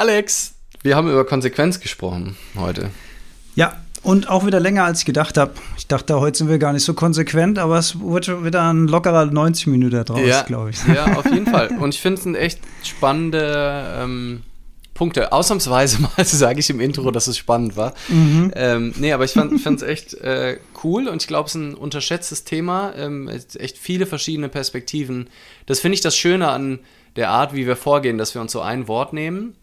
Alex, wir haben über Konsequenz gesprochen heute. Ja, und auch wieder länger, als ich gedacht habe. Ich dachte, heute sind wir gar nicht so konsequent, aber es wird schon wieder ein lockerer 90 Minuten draus, ja, glaube ich. Ja, auf jeden Fall. Und ich finde es ein echt spannende ähm, Punkte. Ausnahmsweise mal sage ich im Intro, dass es spannend war. Mhm. Ähm, nee, aber ich fand es echt äh, cool und ich glaube, es ist ein unterschätztes Thema. Ähm, echt viele verschiedene Perspektiven. Das finde ich das Schöne an der Art, wie wir vorgehen, dass wir uns so ein Wort nehmen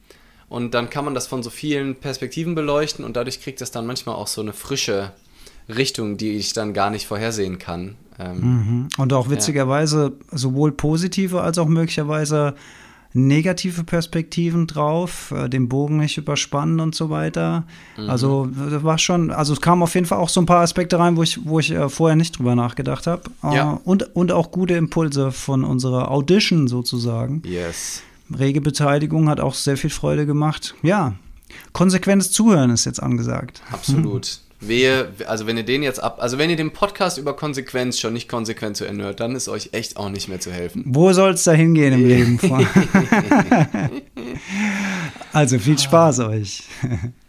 und dann kann man das von so vielen Perspektiven beleuchten und dadurch kriegt es dann manchmal auch so eine frische Richtung, die ich dann gar nicht vorhersehen kann. Ähm, mhm. Und auch witzigerweise ja. sowohl positive als auch möglicherweise negative Perspektiven drauf, äh, den Bogen nicht überspannen und so weiter. Mhm. Also war schon, also es kamen auf jeden Fall auch so ein paar Aspekte rein, wo ich, wo ich äh, vorher nicht drüber nachgedacht habe. Äh, ja. und, und auch gute Impulse von unserer Audition sozusagen. Yes. Rege Beteiligung hat auch sehr viel Freude gemacht. Ja, konsequentes Zuhören ist jetzt angesagt. Absolut. Wehe, also wenn ihr den jetzt ab, also wenn ihr den Podcast über Konsequenz schon nicht konsequent zu Ende hört, dann ist euch echt auch nicht mehr zu helfen. Wo soll es da hingehen im Leben? also viel Spaß euch.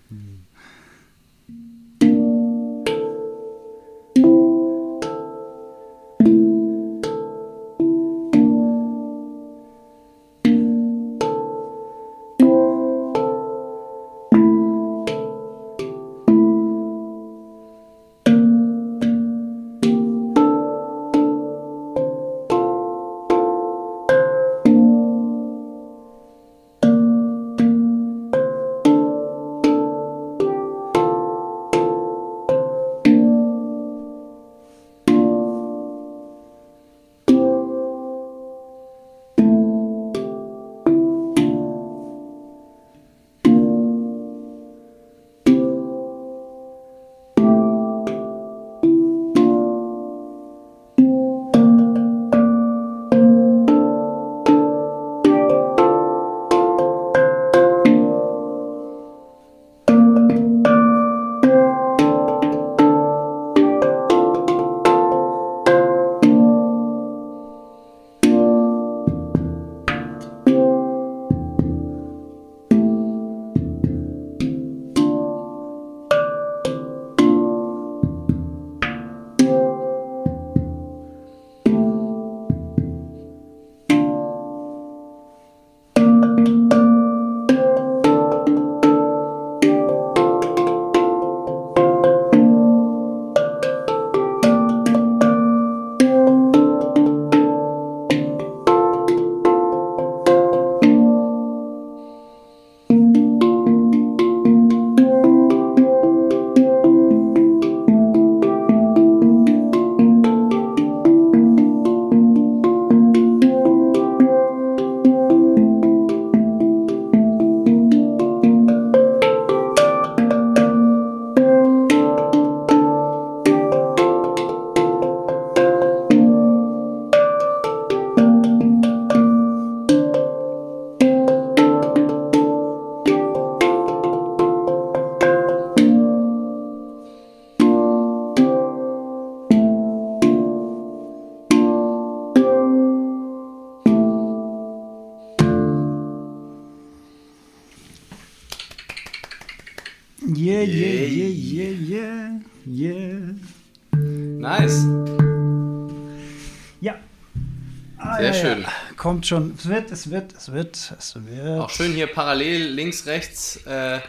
kommt schon. Es wird, es wird, es wird, es wird. Auch schön hier parallel links, rechts äh,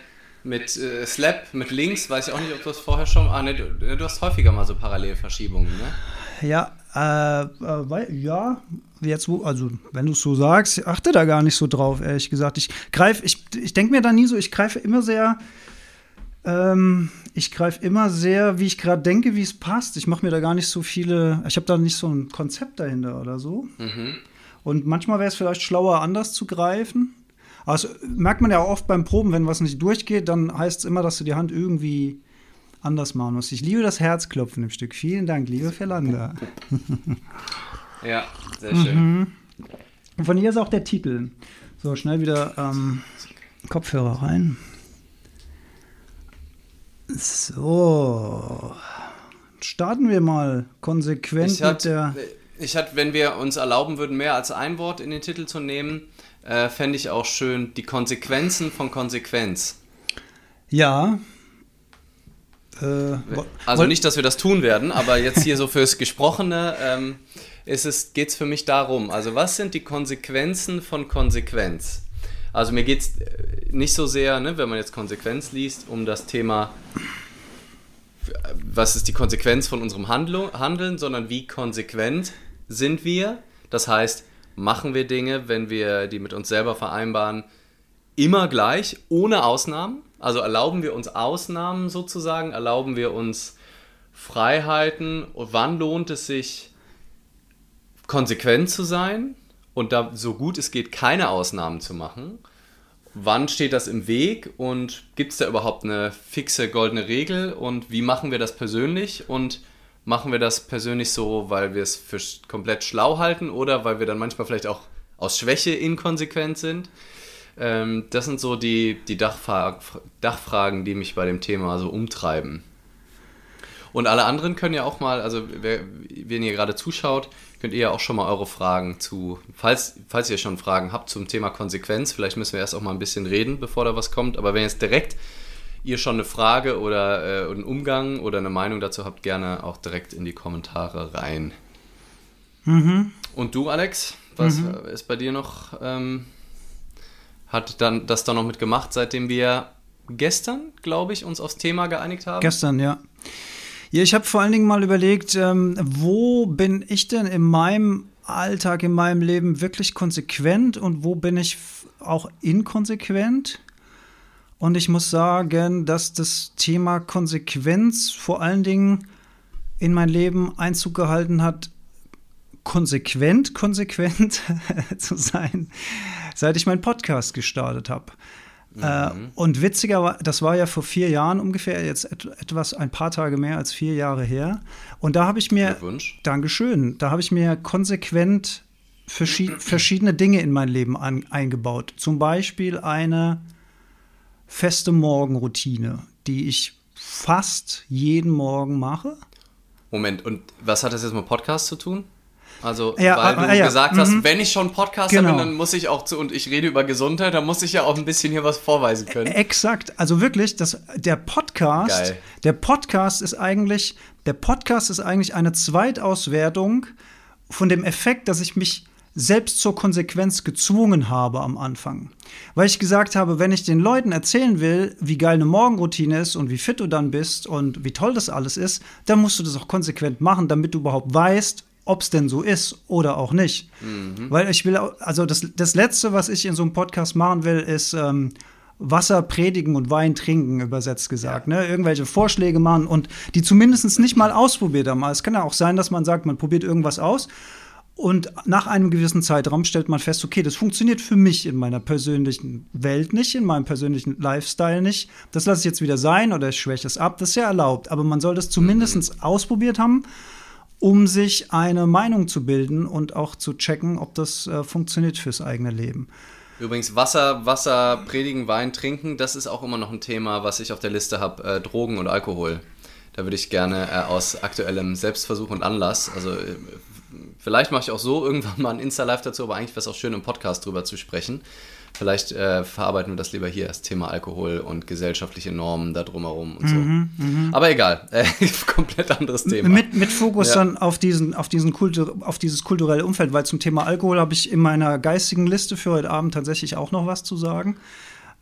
mit äh, Slap, mit links. Weiß ich auch nicht, ob du das vorher schon. Ah, ne, du, du hast häufiger mal so Parallelverschiebungen, ne? Ja, äh, äh weil, ja, jetzt, also wenn du es so sagst, achte da gar nicht so drauf, ehrlich gesagt. Ich greife, ich, ich denke mir da nie so, ich greife immer sehr, ähm, ich greife immer sehr, wie ich gerade denke, wie es passt. Ich mache mir da gar nicht so viele, ich habe da nicht so ein Konzept dahinter oder so. Mhm. Und manchmal wäre es vielleicht schlauer, anders zu greifen. Aber das merkt man ja auch oft beim Proben, wenn was nicht durchgeht, dann heißt es immer, dass du die Hand irgendwie anders machen musst. Ich liebe das Herzklopfen im Stück. Vielen Dank, liebe Verlander. Ja, sehr schön. Mhm. Und von hier ist auch der Titel. So, schnell wieder ähm, Kopfhörer rein. So. Starten wir mal konsequent mit der. Ich hatte, wenn wir uns erlauben würden, mehr als ein Wort in den Titel zu nehmen, äh, fände ich auch schön, die Konsequenzen von Konsequenz. Ja. Äh, also nicht, dass wir das tun werden, aber jetzt hier so fürs Gesprochene ähm, es, geht es für mich darum. Also was sind die Konsequenzen von Konsequenz? Also mir geht es äh, nicht so sehr, ne, wenn man jetzt Konsequenz liest, um das Thema, was ist die Konsequenz von unserem Handlung, Handeln, sondern wie konsequent sind wir. Das heißt, machen wir Dinge, wenn wir die mit uns selber vereinbaren, immer gleich, ohne Ausnahmen. Also erlauben wir uns Ausnahmen sozusagen, erlauben wir uns Freiheiten und wann lohnt es sich, konsequent zu sein und da so gut es geht keine Ausnahmen zu machen. Wann steht das im Weg und gibt es da überhaupt eine fixe goldene Regel und wie machen wir das persönlich und machen wir das persönlich so, weil wir es für komplett schlau halten oder weil wir dann manchmal vielleicht auch aus Schwäche inkonsequent sind? Ähm, das sind so die, die Dachfra Dachfragen, die mich bei dem Thema so umtreiben. Und alle anderen können ja auch mal, also wer, wenn ihr gerade zuschaut, könnt ihr ja auch schon mal eure Fragen zu, falls, falls ihr schon Fragen habt zum Thema Konsequenz, vielleicht müssen wir erst auch mal ein bisschen reden, bevor da was kommt, aber wenn jetzt direkt ihr schon eine Frage oder äh, einen Umgang oder eine Meinung dazu habt, gerne auch direkt in die Kommentare rein. Mhm. Und du, Alex, was mhm. ist bei dir noch, ähm, hat dann das dann noch mitgemacht, seitdem wir gestern, glaube ich, uns aufs Thema geeinigt haben? Gestern, ja. Ja, ich habe vor allen Dingen mal überlegt, ähm, wo bin ich denn in meinem Alltag, in meinem Leben wirklich konsequent und wo bin ich auch inkonsequent? Und ich muss sagen, dass das Thema Konsequenz vor allen Dingen in mein Leben Einzug gehalten hat, konsequent, konsequent zu sein, seit ich meinen Podcast gestartet habe. Äh, mhm. und witziger, das war ja vor vier Jahren ungefähr, jetzt etwas, ein paar Tage mehr als vier Jahre her. Und da habe ich mir, Dankeschön, da habe ich mir konsequent verschied, verschiedene Dinge in mein Leben an, eingebaut. Zum Beispiel eine feste Morgenroutine, die ich fast jeden Morgen mache. Moment, und was hat das jetzt mit Podcast zu tun? Also, ja, weil ah, du ja, gesagt hast, mhm. wenn ich schon Podcaster genau. bin, dann muss ich auch zu, und ich rede über Gesundheit, dann muss ich ja auch ein bisschen hier was vorweisen können. Exakt. Also wirklich, das, der Podcast, Geil. der Podcast ist eigentlich, der Podcast ist eigentlich eine Zweitauswertung von dem Effekt, dass ich mich selbst zur Konsequenz gezwungen habe am Anfang. Weil ich gesagt habe, wenn ich den Leuten erzählen will, wie geil eine Morgenroutine ist und wie fit du dann bist und wie toll das alles ist, dann musst du das auch konsequent machen, damit du überhaupt weißt, ob es denn so ist oder auch nicht. Mhm. Weil ich will, also das, das Letzte, was ich in so einem Podcast machen will, ist ähm, Wasser predigen und Wein trinken, übersetzt gesagt. Ja. Ne? Irgendwelche Vorschläge machen und die zumindest nicht mal ausprobiert haben. Es kann ja auch sein, dass man sagt, man probiert irgendwas aus und nach einem gewissen Zeitraum stellt man fest, okay, das funktioniert für mich in meiner persönlichen Welt nicht, in meinem persönlichen Lifestyle nicht. Das lasse ich jetzt wieder sein oder ich schwäche es ab. Das ist ja erlaubt. Aber man soll das zumindest mhm. ausprobiert haben um sich eine Meinung zu bilden und auch zu checken, ob das äh, funktioniert fürs eigene Leben. Übrigens, Wasser, Wasser, predigen, Wein, trinken, das ist auch immer noch ein Thema, was ich auf der Liste habe, äh, Drogen und Alkohol. Da würde ich gerne äh, aus aktuellem Selbstversuch und Anlass, also äh, vielleicht mache ich auch so irgendwann mal ein Insta-Live dazu, aber eigentlich wäre es auch schön, im Podcast drüber zu sprechen. Vielleicht äh, verarbeiten wir das lieber hier, das Thema Alkohol und gesellschaftliche Normen da drumherum und so. Mhm, mh. Aber egal, äh, komplett anderes Thema. Mit, mit Fokus ja. dann auf, diesen, auf, diesen Kultur, auf dieses kulturelle Umfeld, weil zum Thema Alkohol habe ich in meiner geistigen Liste für heute Abend tatsächlich auch noch was zu sagen.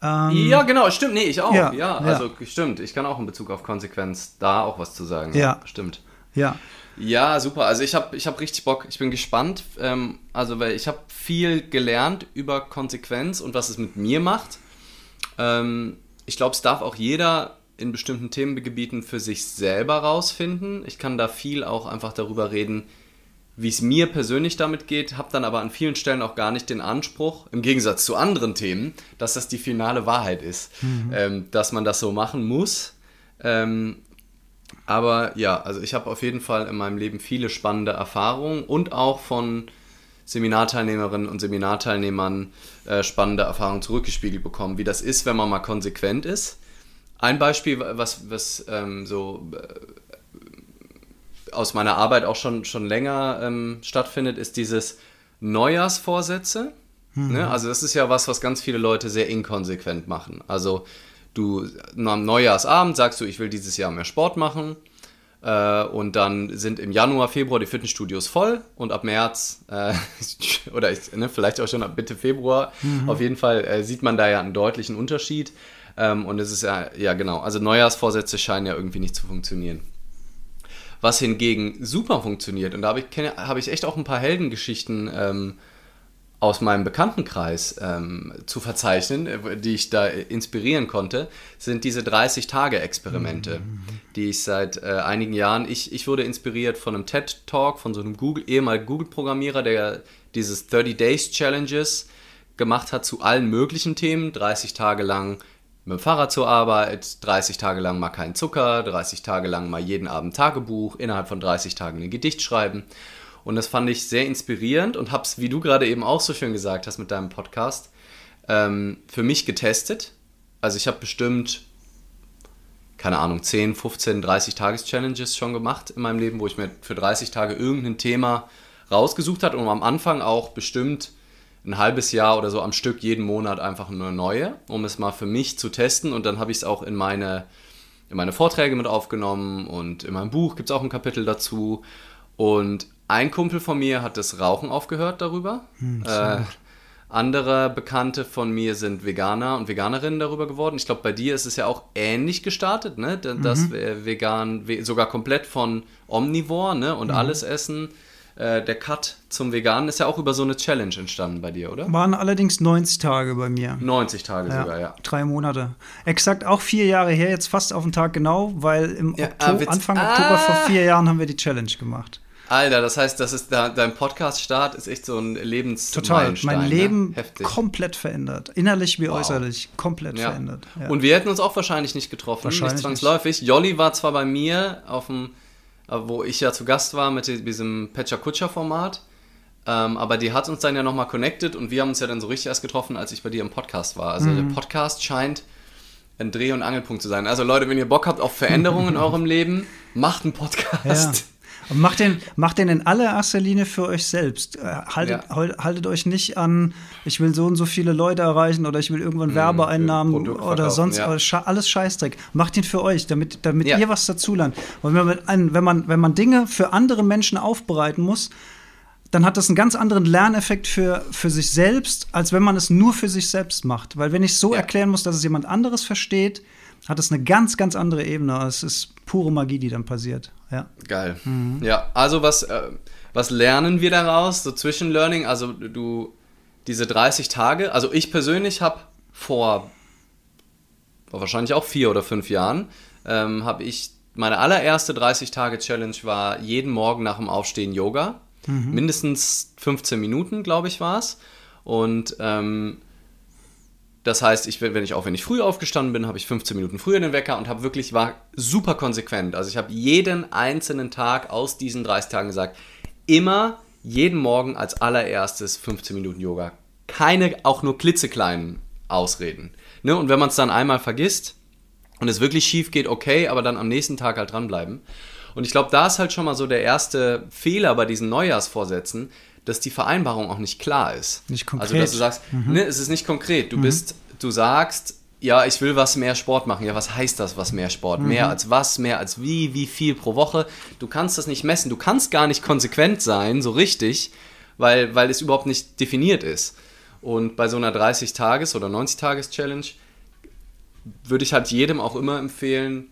Ähm, ja, genau, stimmt. Nee, ich auch. Ja, ja, also stimmt. Ich kann auch in Bezug auf Konsequenz da auch was zu sagen. Ja, ja. stimmt. Ja. Ja, super. Also ich habe ich hab richtig Bock. Ich bin gespannt. Ähm, also weil ich habe viel gelernt über Konsequenz und was es mit mir macht. Ähm, ich glaube, es darf auch jeder in bestimmten Themengebieten für sich selber rausfinden. Ich kann da viel auch einfach darüber reden, wie es mir persönlich damit geht, habe dann aber an vielen Stellen auch gar nicht den Anspruch, im Gegensatz zu anderen Themen, dass das die finale Wahrheit ist, mhm. ähm, dass man das so machen muss. Ähm, aber ja, also ich habe auf jeden Fall in meinem Leben viele spannende Erfahrungen und auch von Seminarteilnehmerinnen und Seminarteilnehmern äh, spannende Erfahrungen zurückgespiegelt bekommen, wie das ist, wenn man mal konsequent ist. Ein Beispiel, was, was ähm, so äh, aus meiner Arbeit auch schon, schon länger ähm, stattfindet, ist dieses Neujahrsvorsätze. Mhm. Ne? Also das ist ja was, was ganz viele Leute sehr inkonsequent machen. Also du am Neujahrsabend sagst du, ich will dieses Jahr mehr Sport machen. Äh, und dann sind im Januar, Februar die Fitnessstudios voll und ab März äh, oder ich, ne, vielleicht auch schon ab Mitte Februar, mhm. auf jeden Fall äh, sieht man da ja einen deutlichen Unterschied. Ähm, und es ist ja, ja genau, also Neujahrsvorsätze scheinen ja irgendwie nicht zu funktionieren. Was hingegen super funktioniert, und da habe ich, hab ich echt auch ein paar Heldengeschichten ähm, aus meinem Bekanntenkreis ähm, zu verzeichnen, äh, die ich da inspirieren konnte, sind diese 30-Tage-Experimente, mhm. die ich seit äh, einigen Jahren, ich, ich wurde inspiriert von einem TED-Talk von so einem Google, ehemaligen Google-Programmierer, der dieses 30 Days Challenges gemacht hat zu allen möglichen Themen, 30 Tage lang mit dem Fahrrad zur Arbeit, 30 Tage lang mal keinen Zucker, 30 Tage lang mal jeden Abend Tagebuch, innerhalb von 30 Tagen ein Gedicht schreiben. Und das fand ich sehr inspirierend und habe es, wie du gerade eben auch so schön gesagt hast mit deinem Podcast, ähm, für mich getestet. Also ich habe bestimmt, keine Ahnung, 10, 15, 30 Tages-Challenges schon gemacht in meinem Leben, wo ich mir für 30 Tage irgendein Thema rausgesucht habe und am Anfang auch bestimmt ein halbes Jahr oder so am Stück jeden Monat einfach eine neue, um es mal für mich zu testen. Und dann habe ich es auch in meine, in meine Vorträge mit aufgenommen und in meinem Buch gibt es auch ein Kapitel dazu. Und ein Kumpel von mir hat das Rauchen aufgehört darüber. Hm, äh, andere Bekannte von mir sind Veganer und Veganerinnen darüber geworden. Ich glaube, bei dir ist es ja auch ähnlich gestartet, ne? Das mhm. vegan, sogar komplett von Omnivore, ne? Und mhm. alles essen. Äh, der Cut zum Veganen ist ja auch über so eine Challenge entstanden bei dir, oder? Waren allerdings 90 Tage bei mir. 90 Tage ja, sogar, ja. Drei Monate. Exakt auch vier Jahre her, jetzt fast auf den Tag genau, weil im ja, Oktober, ah, Anfang ah. Oktober vor vier Jahren haben wir die Challenge gemacht. Alter, das heißt, das ist da, dein Podcast-Start ist echt so ein Lebens Total, mein ne? Leben ne? komplett verändert. Innerlich wie wow. äußerlich komplett ja. verändert. Ja. Und wir hätten uns auch wahrscheinlich nicht getroffen, wahrscheinlich nicht zwangsläufig. Nicht. Jolli war zwar bei mir auf dem, wo ich ja zu Gast war mit diesem Pecha Kutscher Format, ähm, aber die hat uns dann ja nochmal connected und wir haben uns ja dann so richtig erst getroffen, als ich bei dir im Podcast war. Also mhm. der Podcast scheint ein Dreh- und Angelpunkt zu sein. Also Leute, wenn ihr Bock habt auf Veränderungen in eurem Leben, macht einen Podcast. Ja. Macht den, macht den in allererster Linie für euch selbst. Äh, haltet, ja. haltet euch nicht an, ich will so und so viele Leute erreichen oder ich will irgendwann mhm, Werbeeinnahmen oder sonst ja. alles Scheißdreck. Macht ihn für euch, damit, damit ja. ihr was dazulernt. Und wenn man, wenn, man, wenn man Dinge für andere Menschen aufbereiten muss, dann hat das einen ganz anderen Lerneffekt für, für sich selbst, als wenn man es nur für sich selbst macht. Weil wenn ich so erklären muss, dass es jemand anderes versteht, hat es eine ganz, ganz andere Ebene. Es ist pure Magie, die dann passiert. Ja. Geil. Mhm. Ja, also was, äh, was lernen wir daraus? So Zwischenlearning, also du, diese 30 Tage, also ich persönlich habe vor wahrscheinlich auch vier oder fünf Jahren, ähm, habe ich, meine allererste 30-Tage-Challenge war jeden Morgen nach dem Aufstehen Yoga. Mhm. Mindestens 15 Minuten, glaube ich, war es. Und ähm, das heißt, ich, wenn ich auch wenn ich früh aufgestanden bin, habe ich 15 Minuten früher den Wecker und habe wirklich war super konsequent. Also ich habe jeden einzelnen Tag aus diesen 30 Tagen gesagt, immer jeden Morgen als allererstes 15 Minuten Yoga. Keine auch nur klitzekleinen Ausreden. Ne? Und wenn man es dann einmal vergisst und es wirklich schief geht, okay, aber dann am nächsten Tag halt dranbleiben. Und ich glaube, da ist halt schon mal so der erste Fehler bei diesen Neujahrsvorsätzen, dass die Vereinbarung auch nicht klar ist. Nicht konkret. Also, dass du sagst, mhm. ne, es ist nicht konkret. Du mhm. bist, du sagst, ja, ich will was mehr Sport machen. Ja, was heißt das, was mehr Sport? Mhm. Mehr als was, mehr als wie, wie viel pro Woche? Du kannst das nicht messen. Du kannst gar nicht konsequent sein, so richtig, weil, weil es überhaupt nicht definiert ist. Und bei so einer 30-Tages- oder 90-Tages-Challenge würde ich halt jedem auch immer empfehlen,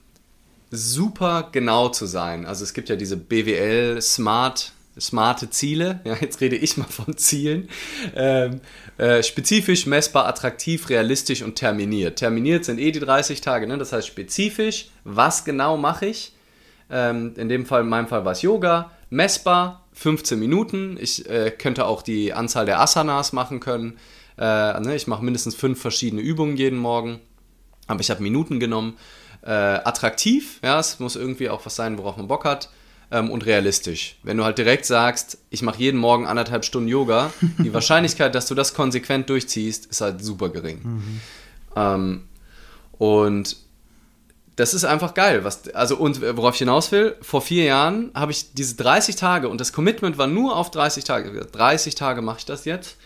super genau zu sein. Also es gibt ja diese BWL Smart smarte Ziele. Ja, jetzt rede ich mal von Zielen. Ähm, äh, spezifisch, messbar, attraktiv, realistisch und terminiert. Terminiert sind eh die 30 Tage, ne? das heißt spezifisch, was genau mache ich? Ähm, in dem Fall, in meinem Fall war es Yoga. Messbar, 15 Minuten. Ich äh, könnte auch die Anzahl der Asanas machen können. Äh, ne? Ich mache mindestens fünf verschiedene Übungen jeden Morgen. Aber ich habe Minuten genommen. Äh, attraktiv, ja, es muss irgendwie auch was sein, worauf man Bock hat ähm, und realistisch. Wenn du halt direkt sagst, ich mache jeden Morgen anderthalb Stunden Yoga, die Wahrscheinlichkeit, dass du das konsequent durchziehst, ist halt super gering. Mhm. Ähm, und das ist einfach geil. Was, also, und worauf ich hinaus will, vor vier Jahren habe ich diese 30 Tage und das Commitment war nur auf 30 Tage. 30 Tage mache ich das jetzt.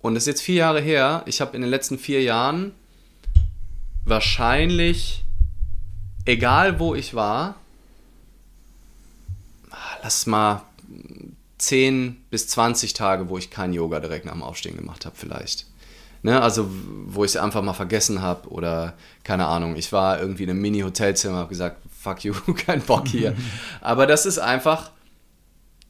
und das ist jetzt vier Jahre her, ich habe in den letzten vier Jahren wahrscheinlich, egal wo ich war, lass mal 10 bis 20 Tage, wo ich kein Yoga direkt nach dem Aufstehen gemacht habe, vielleicht. Ne, also, wo ich es einfach mal vergessen habe oder keine Ahnung, ich war irgendwie in einem Mini-Hotelzimmer, habe gesagt, fuck you, kein Bock hier. Aber das ist einfach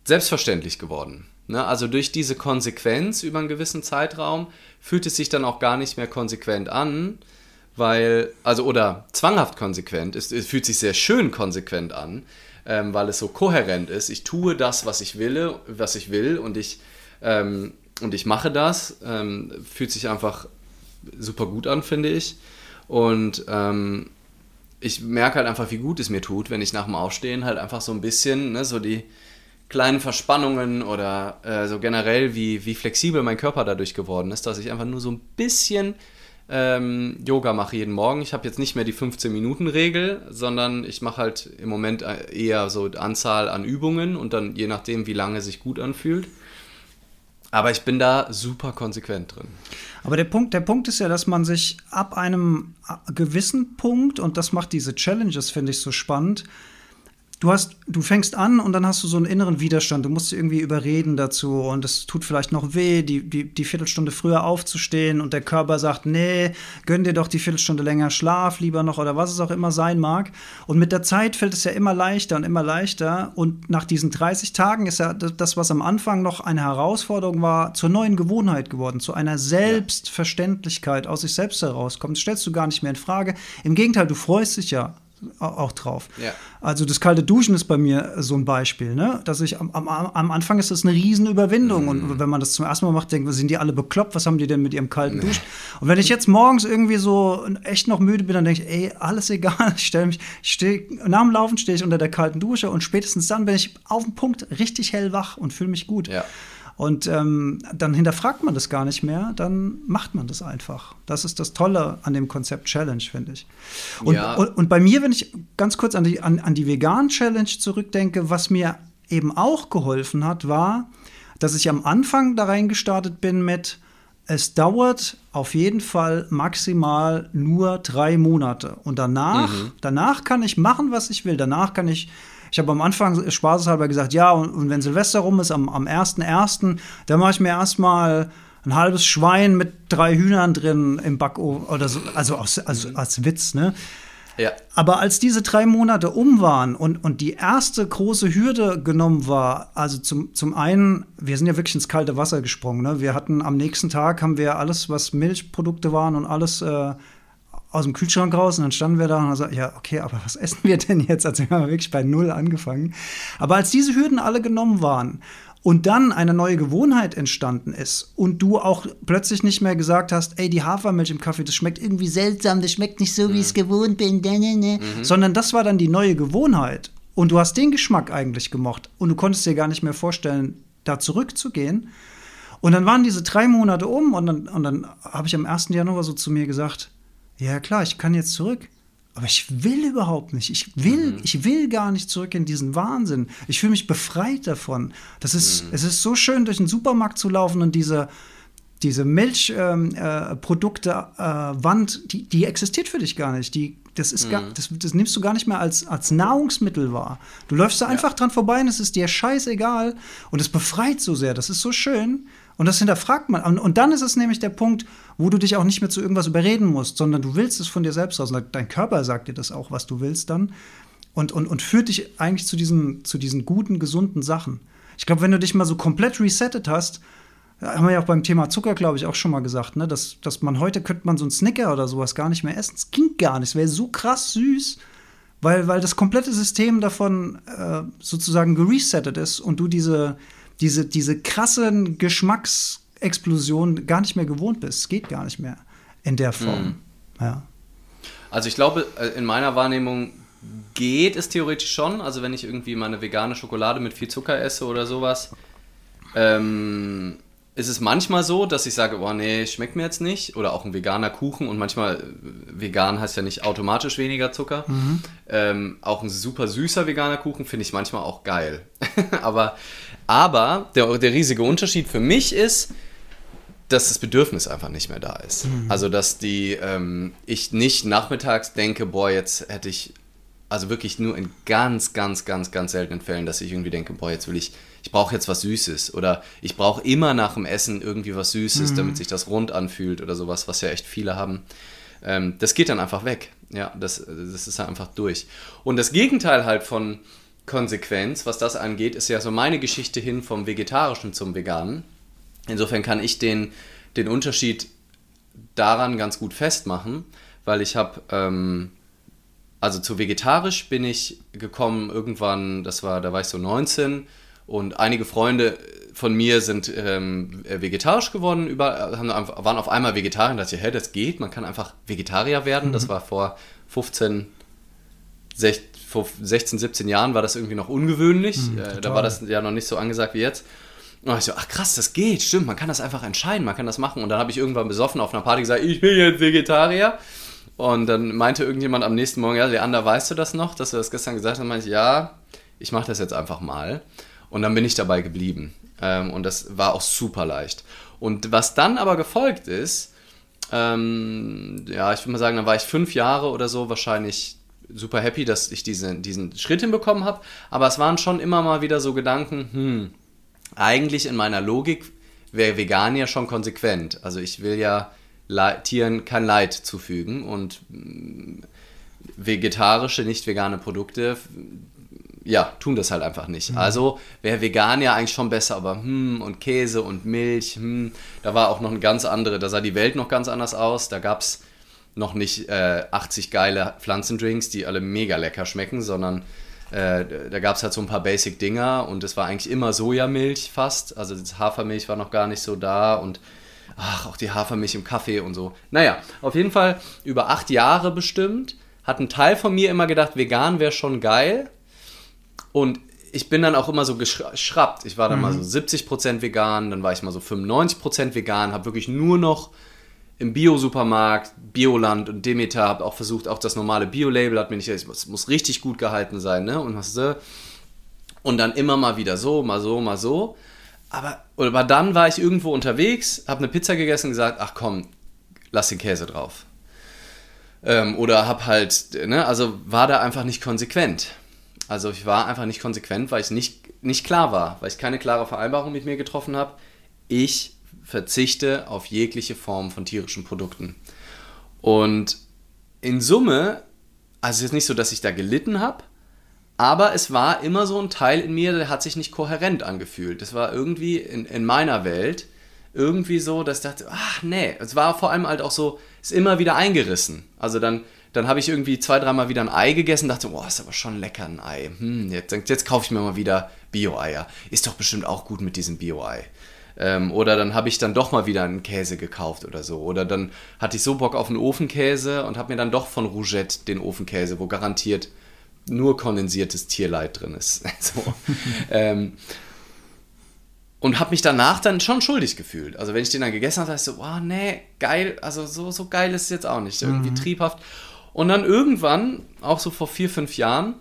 selbstverständlich geworden. Ne? Also durch diese Konsequenz über einen gewissen Zeitraum fühlt es sich dann auch gar nicht mehr konsequent an, weil, also oder zwanghaft konsequent, es, es fühlt sich sehr schön konsequent an, ähm, weil es so kohärent ist. Ich tue das, was ich will, was ich will und ich, ähm, und ich mache das. Ähm, fühlt sich einfach super gut an, finde ich. Und ähm, ich merke halt einfach, wie gut es mir tut, wenn ich nach dem Aufstehen halt einfach so ein bisschen, ne, so die kleinen Verspannungen oder äh, so generell, wie, wie flexibel mein Körper dadurch geworden ist, dass ich einfach nur so ein bisschen ähm, Yoga mache jeden Morgen. Ich habe jetzt nicht mehr die 15-Minuten-Regel, sondern ich mache halt im Moment äh, eher so Anzahl an Übungen und dann je nachdem, wie lange sich gut anfühlt. Aber ich bin da super konsequent drin. Aber der Punkt, der Punkt ist ja, dass man sich ab einem äh, gewissen Punkt, und das macht diese Challenges, finde ich, so spannend, du hast, du fängst an und dann hast du so einen inneren Widerstand. Du musst irgendwie überreden dazu und es tut vielleicht noch weh, die, die, die Viertelstunde früher aufzustehen und der Körper sagt, nee, gönn dir doch die Viertelstunde länger Schlaf lieber noch oder was es auch immer sein mag. Und mit der Zeit fällt es ja immer leichter und immer leichter und nach diesen 30 Tagen ist ja das, was am Anfang noch eine Herausforderung war, zur neuen Gewohnheit geworden, zu einer Selbstverständlichkeit aus sich selbst herauskommt. Das stellst du gar nicht mehr in Frage. Im Gegenteil, du freust dich ja auch drauf. Ja. Also das kalte Duschen ist bei mir so ein Beispiel, ne? Dass ich am, am, am Anfang ist das eine Riesenüberwindung mhm. und wenn man das zum ersten Mal macht, denkt man, sind die alle bekloppt? Was haben die denn mit ihrem kalten nee. Duschen? Und wenn ich jetzt morgens irgendwie so echt noch müde bin, dann denke ich, ey, alles egal. Ich stelle mich, ich stehe nach dem Laufen stehe ich unter der kalten Dusche und spätestens dann bin ich auf dem Punkt richtig hellwach und fühle mich gut. Ja. Und ähm, dann hinterfragt man das gar nicht mehr, dann macht man das einfach. Das ist das Tolle an dem Konzept Challenge, finde ich. Und, ja. und, und, bei mir, wenn ich ganz kurz an die, an, an die Vegan-Challenge zurückdenke, was mir eben auch geholfen hat, war, dass ich am Anfang da reingestartet bin mit, es dauert auf jeden Fall maximal nur drei Monate. Und danach, mhm. danach kann ich machen, was ich will. Danach kann ich ich habe am Anfang spaßeshalber gesagt, ja, und, und wenn Silvester rum ist, am, am 1.1., dann mache ich mir erstmal ein halbes Schwein mit drei Hühnern drin im Backofen oder so, also aus, also als Witz, ne? Ja. Aber als diese drei Monate um waren und, und die erste große Hürde genommen war, also zum, zum einen, wir sind ja wirklich ins kalte Wasser gesprungen. Ne? Wir hatten am nächsten Tag haben wir alles, was Milchprodukte waren und alles äh, aus dem Kühlschrank raus und dann standen wir da und haben gesagt, ja, okay, aber was essen wir denn jetzt? Also wir haben wirklich bei Null angefangen. Aber als diese Hürden alle genommen waren und dann eine neue Gewohnheit entstanden ist und du auch plötzlich nicht mehr gesagt hast, ey, die Hafermilch im Kaffee, das schmeckt irgendwie seltsam, das schmeckt nicht so, wie ich es mhm. gewohnt bin, ne, ne, ne. Mhm. sondern das war dann die neue Gewohnheit und du hast den Geschmack eigentlich gemocht und du konntest dir gar nicht mehr vorstellen, da zurückzugehen. Und dann waren diese drei Monate um und dann, und dann habe ich am 1. Januar so zu mir gesagt, ja klar, ich kann jetzt zurück. Aber ich will überhaupt nicht. Ich will, mhm. ich will gar nicht zurück in diesen Wahnsinn. Ich fühle mich befreit davon. Das ist, mhm. es ist so schön, durch den Supermarkt zu laufen und diese, diese Milchprodukte, ähm, äh, äh, die, die existiert für dich gar nicht. Die, das, ist mhm. gar, das, das nimmst du gar nicht mehr als, als Nahrungsmittel wahr. Du läufst da einfach ja. dran vorbei und es ist dir scheißegal. Und es befreit so sehr. Das ist so schön. Und das hinterfragt man. Und dann ist es nämlich der Punkt, wo du dich auch nicht mehr zu irgendwas überreden musst, sondern du willst es von dir selbst aus. Dein Körper sagt dir das auch, was du willst dann. Und, und, und führt dich eigentlich zu diesen, zu diesen guten, gesunden Sachen. Ich glaube, wenn du dich mal so komplett resettet hast, haben wir ja auch beim Thema Zucker, glaube ich, auch schon mal gesagt, ne? dass, dass man heute könnte man so einen Snicker oder sowas gar nicht mehr essen. Es ging gar nicht. Es wäre so krass süß, weil, weil das komplette System davon äh, sozusagen geresettet ist und du diese, diese, diese krassen Geschmacksexplosionen gar nicht mehr gewohnt bist. Es geht gar nicht mehr in der Form. Mhm. Ja. Also ich glaube, äh, in meiner Wahrnehmung geht es theoretisch schon. Also wenn ich irgendwie meine vegane Schokolade mit viel Zucker esse oder sowas, ähm, ist es manchmal so, dass ich sage, boah, nee, schmeckt mir jetzt nicht. Oder auch ein veganer Kuchen. Und manchmal, äh, vegan heißt ja nicht automatisch weniger Zucker. Mhm. Ähm, auch ein super süßer veganer Kuchen finde ich manchmal auch geil. Aber aber der, der riesige Unterschied für mich ist, dass das Bedürfnis einfach nicht mehr da ist. Mhm. Also, dass die, ähm, ich nicht nachmittags denke, boah, jetzt hätte ich, also wirklich nur in ganz, ganz, ganz, ganz seltenen Fällen, dass ich irgendwie denke, boah, jetzt will ich, ich brauche jetzt was Süßes oder ich brauche immer nach dem Essen irgendwie was Süßes, mhm. damit sich das rund anfühlt oder sowas, was ja echt viele haben. Ähm, das geht dann einfach weg. Ja, das, das ist einfach durch. Und das Gegenteil halt von Konsequenz, was das angeht, ist ja so meine Geschichte hin vom Vegetarischen zum Veganen Insofern kann ich den, den Unterschied daran ganz gut festmachen, weil ich habe, ähm, also zu vegetarisch bin ich gekommen irgendwann, das war, da war ich so 19 und einige Freunde von mir sind ähm, vegetarisch geworden, über, haben, waren auf einmal Vegetarier und dachte, hä, das geht, man kann einfach Vegetarier werden. Mhm. Das war vor 15, 16, 17 Jahren war das irgendwie noch ungewöhnlich. Mhm, äh, da war das ja noch nicht so angesagt wie jetzt. Und ich so, ach krass, das geht, stimmt, man kann das einfach entscheiden, man kann das machen. Und dann habe ich irgendwann besoffen auf einer Party gesagt, ich bin jetzt Vegetarier. Und dann meinte irgendjemand am nächsten Morgen, ja, Leander, weißt du das noch, dass du das gestern gesagt hast? Und meinte ich, ja, ich mache das jetzt einfach mal. Und dann bin ich dabei geblieben. Ähm, und das war auch super leicht. Und was dann aber gefolgt ist, ähm, ja, ich würde mal sagen, dann war ich fünf Jahre oder so wahrscheinlich super happy, dass ich diese, diesen Schritt hinbekommen habe. Aber es waren schon immer mal wieder so Gedanken, hm, eigentlich in meiner Logik wäre vegan ja schon konsequent. Also ich will ja Le Tieren kein Leid zufügen und mm, vegetarische, nicht vegane Produkte ja, tun das halt einfach nicht. Mhm. Also wäre vegan ja eigentlich schon besser, aber hm, und Käse und Milch, hm, da war auch noch eine ganz andere, da sah die Welt noch ganz anders aus. Da gab es noch nicht äh, 80 geile Pflanzendrinks, die alle mega lecker schmecken, sondern äh, da gab es halt so ein paar Basic-Dinger und es war eigentlich immer Sojamilch fast. Also das Hafermilch war noch gar nicht so da und ach, auch die Hafermilch im Kaffee und so. Naja, auf jeden Fall über acht Jahre bestimmt hat ein Teil von mir immer gedacht, vegan wäre schon geil. Und ich bin dann auch immer so geschraubt. Ich war dann mhm. mal so 70% vegan, dann war ich mal so 95% vegan, habe wirklich nur noch im Bio-Supermarkt, Bioland und Demeter, habe auch versucht, auch das normale Bio-Label hat mir nicht, es muss richtig gut gehalten sein, ne? Und was und dann immer mal wieder so, mal so, mal so. Aber, aber dann war ich irgendwo unterwegs, habe eine Pizza gegessen und gesagt, ach komm, lass den Käse drauf. Ähm, oder hab halt, ne, also war da einfach nicht konsequent. Also ich war einfach nicht konsequent, weil ich nicht, nicht klar war, weil ich keine klare Vereinbarung mit mir getroffen habe. Ich verzichte auf jegliche Form von tierischen Produkten. Und in Summe, also es ist nicht so, dass ich da gelitten habe, aber es war immer so ein Teil in mir, der hat sich nicht kohärent angefühlt. Das war irgendwie in, in meiner Welt irgendwie so, dass ich dachte, ach nee, es war vor allem halt auch so, ist immer wieder eingerissen. Also dann, dann habe ich irgendwie zwei, dreimal wieder ein Ei gegessen, dachte, boah, ist aber schon lecker ein Ei. Hm, jetzt, jetzt kaufe ich mir mal wieder Bio-Eier. Ist doch bestimmt auch gut mit diesem Bio-Ei. Ähm, oder dann habe ich dann doch mal wieder einen Käse gekauft oder so. Oder dann hatte ich so Bock auf einen Ofenkäse und habe mir dann doch von Rougette den Ofenkäse, wo garantiert nur kondensiertes Tierleid drin ist. so. ähm, und habe mich danach dann schon schuldig gefühlt. Also wenn ich den dann gegessen habe, dachte ich so, wow, nee, geil, also so, so geil ist es jetzt auch nicht. Irgendwie mhm. triebhaft. Und dann irgendwann, auch so vor vier, fünf Jahren,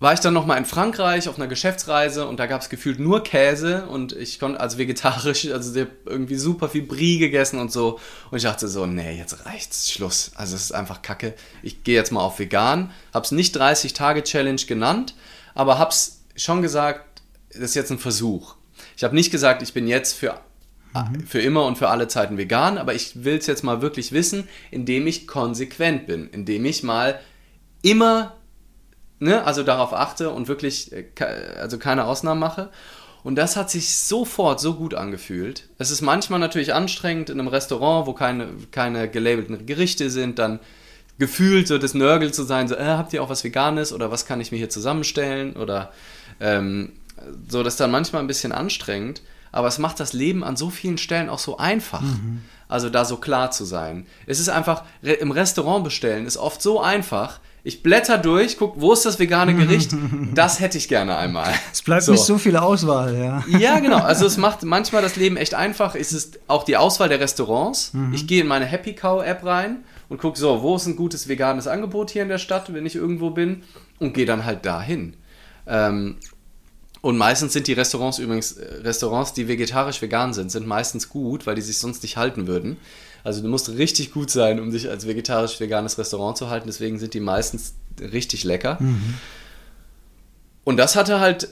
war ich dann nochmal in Frankreich auf einer Geschäftsreise und da gab es gefühlt nur Käse und ich konnte als vegetarisch, also irgendwie super viel Brie gegessen und so. Und ich dachte so, nee, jetzt reicht's, Schluss. Also es ist einfach kacke. Ich gehe jetzt mal auf vegan. Hab's nicht 30-Tage-Challenge genannt, aber hab's schon gesagt, das ist jetzt ein Versuch. Ich habe nicht gesagt, ich bin jetzt für mhm. für immer und für alle Zeiten vegan, aber ich will es jetzt mal wirklich wissen, indem ich konsequent bin, indem ich mal immer ne, also darauf achte und wirklich äh, also keine Ausnahmen mache. Und das hat sich sofort so gut angefühlt. Es ist manchmal natürlich anstrengend in einem Restaurant, wo keine, keine gelabelten Gerichte sind, dann gefühlt so das Nörgel zu sein, so, äh, habt ihr auch was Veganes oder was kann ich mir hier zusammenstellen oder ähm, so, das ist dann manchmal ein bisschen anstrengend, aber es macht das Leben an so vielen Stellen auch so einfach. Mhm. Also da so klar zu sein. Es ist einfach, im Restaurant bestellen ist oft so einfach, ich blätter durch, guck, wo ist das vegane Gericht? Das hätte ich gerne einmal. Es bleibt so. nicht so viel Auswahl, ja. Ja, genau. Also es macht manchmal das Leben echt einfach. Es ist auch die Auswahl der Restaurants. Mhm. Ich gehe in meine Happy Cow App rein und gucke so, wo ist ein gutes veganes Angebot hier in der Stadt, wenn ich irgendwo bin und gehe dann halt dahin. Ähm, Und meistens sind die Restaurants übrigens, äh, Restaurants, die vegetarisch-vegan sind, sind meistens gut, weil die sich sonst nicht halten würden. Also du musst richtig gut sein, um dich als vegetarisch-veganes Restaurant zu halten. Deswegen sind die meistens richtig lecker. Mhm. Und das hatte halt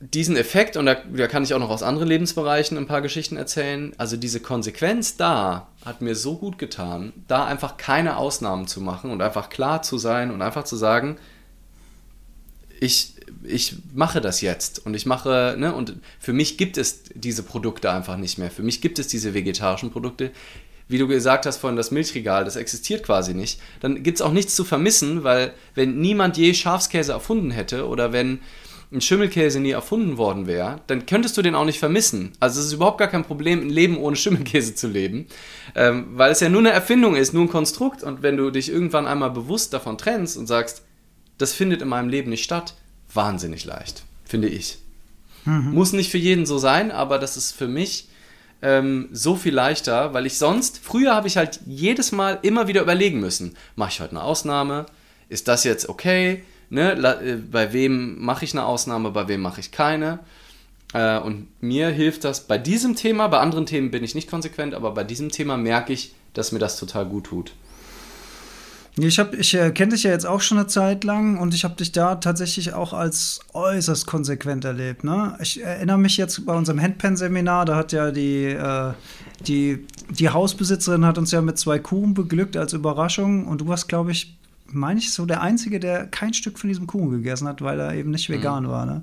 diesen Effekt, und da, da, kann ich auch noch aus anderen Lebensbereichen ein paar Geschichten erzählen. Also diese Konsequenz da hat mir so gut getan, da einfach keine Ausnahmen zu machen und einfach klar zu sein und einfach zu sagen, ich, ich mache das jetzt und ich mache, ne, und für mich gibt es diese Produkte einfach nicht mehr. Für mich gibt es diese vegetarischen Produkte. Wie du gesagt hast vorhin, das Milchregal, das existiert quasi nicht. Dann gibt es auch nichts zu vermissen, weil wenn niemand je Schafskäse erfunden hätte oder wenn ein Schimmelkäse nie erfunden worden wäre, dann könntest du den auch nicht vermissen. Also es ist überhaupt gar kein Problem, ein Leben ohne Schimmelkäse zu leben, ähm, weil es ja nur eine Erfindung ist, nur ein Konstrukt. Und wenn du dich irgendwann einmal bewusst davon trennst und sagst, das findet in meinem Leben nicht statt, wahnsinnig leicht, finde ich. Mhm. Muss nicht für jeden so sein, aber das ist für mich ähm, so viel leichter, weil ich sonst, früher habe ich halt jedes Mal immer wieder überlegen müssen, mache ich heute eine Ausnahme? Ist das jetzt okay? ne, äh, bei wem mache ich eine Ausnahme, bei wem mache ich keine. Äh, und mir hilft das bei diesem Thema, bei anderen Themen bin ich nicht konsequent, aber bei diesem Thema merke ich, dass mir das total gut tut. Ich, ich äh, kenne dich ja jetzt auch schon eine Zeit lang und ich habe dich da tatsächlich auch als äußerst konsequent erlebt. Ne? Ich erinnere mich jetzt bei unserem Handpan-Seminar, da hat ja die, äh, die, die Hausbesitzerin hat uns ja mit zwei Kuchen beglückt als Überraschung und du warst, glaube ich, meine ich, so der Einzige, der kein Stück von diesem Kuchen gegessen hat, weil er eben nicht mhm. vegan mhm. war. Ne?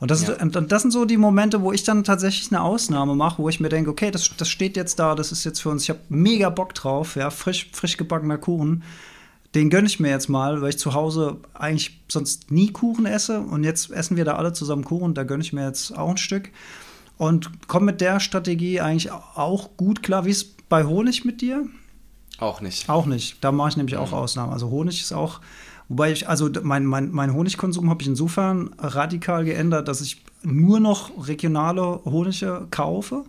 Und, das, ja. und das sind so die Momente, wo ich dann tatsächlich eine Ausnahme mache, wo ich mir denke, okay, das, das steht jetzt da, das ist jetzt für uns, ich habe mega Bock drauf, ja, frisch, frisch gebackener Kuchen. Den gönne ich mir jetzt mal, weil ich zu Hause eigentlich sonst nie Kuchen esse. Und jetzt essen wir da alle zusammen Kuchen, da gönne ich mir jetzt auch ein Stück. Und komme mit der Strategie eigentlich auch gut klar. Wie ist bei Honig mit dir? Auch nicht. Auch nicht. Da mache ich nämlich auch mhm. Ausnahmen. Also Honig ist auch, wobei ich, also mein, mein, mein Honigkonsum habe ich insofern radikal geändert, dass ich nur noch regionale Honige kaufe.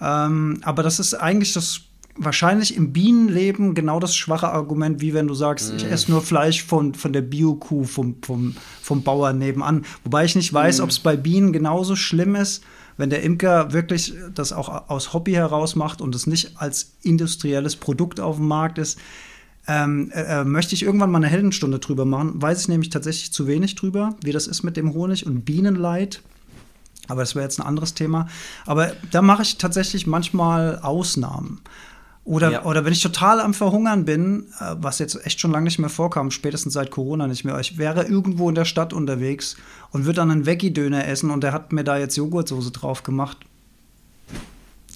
Ähm, aber das ist eigentlich das wahrscheinlich im Bienenleben genau das schwache Argument, wie wenn du sagst, mm. ich mhm. esse nur Fleisch von, von der Bio-Kuh vom, vom, vom Bauern nebenan. Wobei ich nicht weiß, mm. ob es bei Bienen genauso schlimm ist wenn der Imker wirklich das auch aus Hobby heraus macht und es nicht als industrielles Produkt auf dem Markt ist, ähm, äh, äh, möchte ich irgendwann mal eine Heldenstunde drüber machen. Weiß ich nämlich tatsächlich zu wenig drüber, wie das ist mit dem Honig und Bienenleid. Aber das wäre jetzt ein anderes Thema. Aber da mache ich tatsächlich manchmal Ausnahmen. Oder, ja. oder wenn ich total am Verhungern bin, äh, was jetzt echt schon lange nicht mehr vorkam, spätestens seit Corona nicht mehr, ich wäre irgendwo in der Stadt unterwegs und würde dann einen Veggie-Döner essen und der hat mir da jetzt Joghurtsoße drauf gemacht,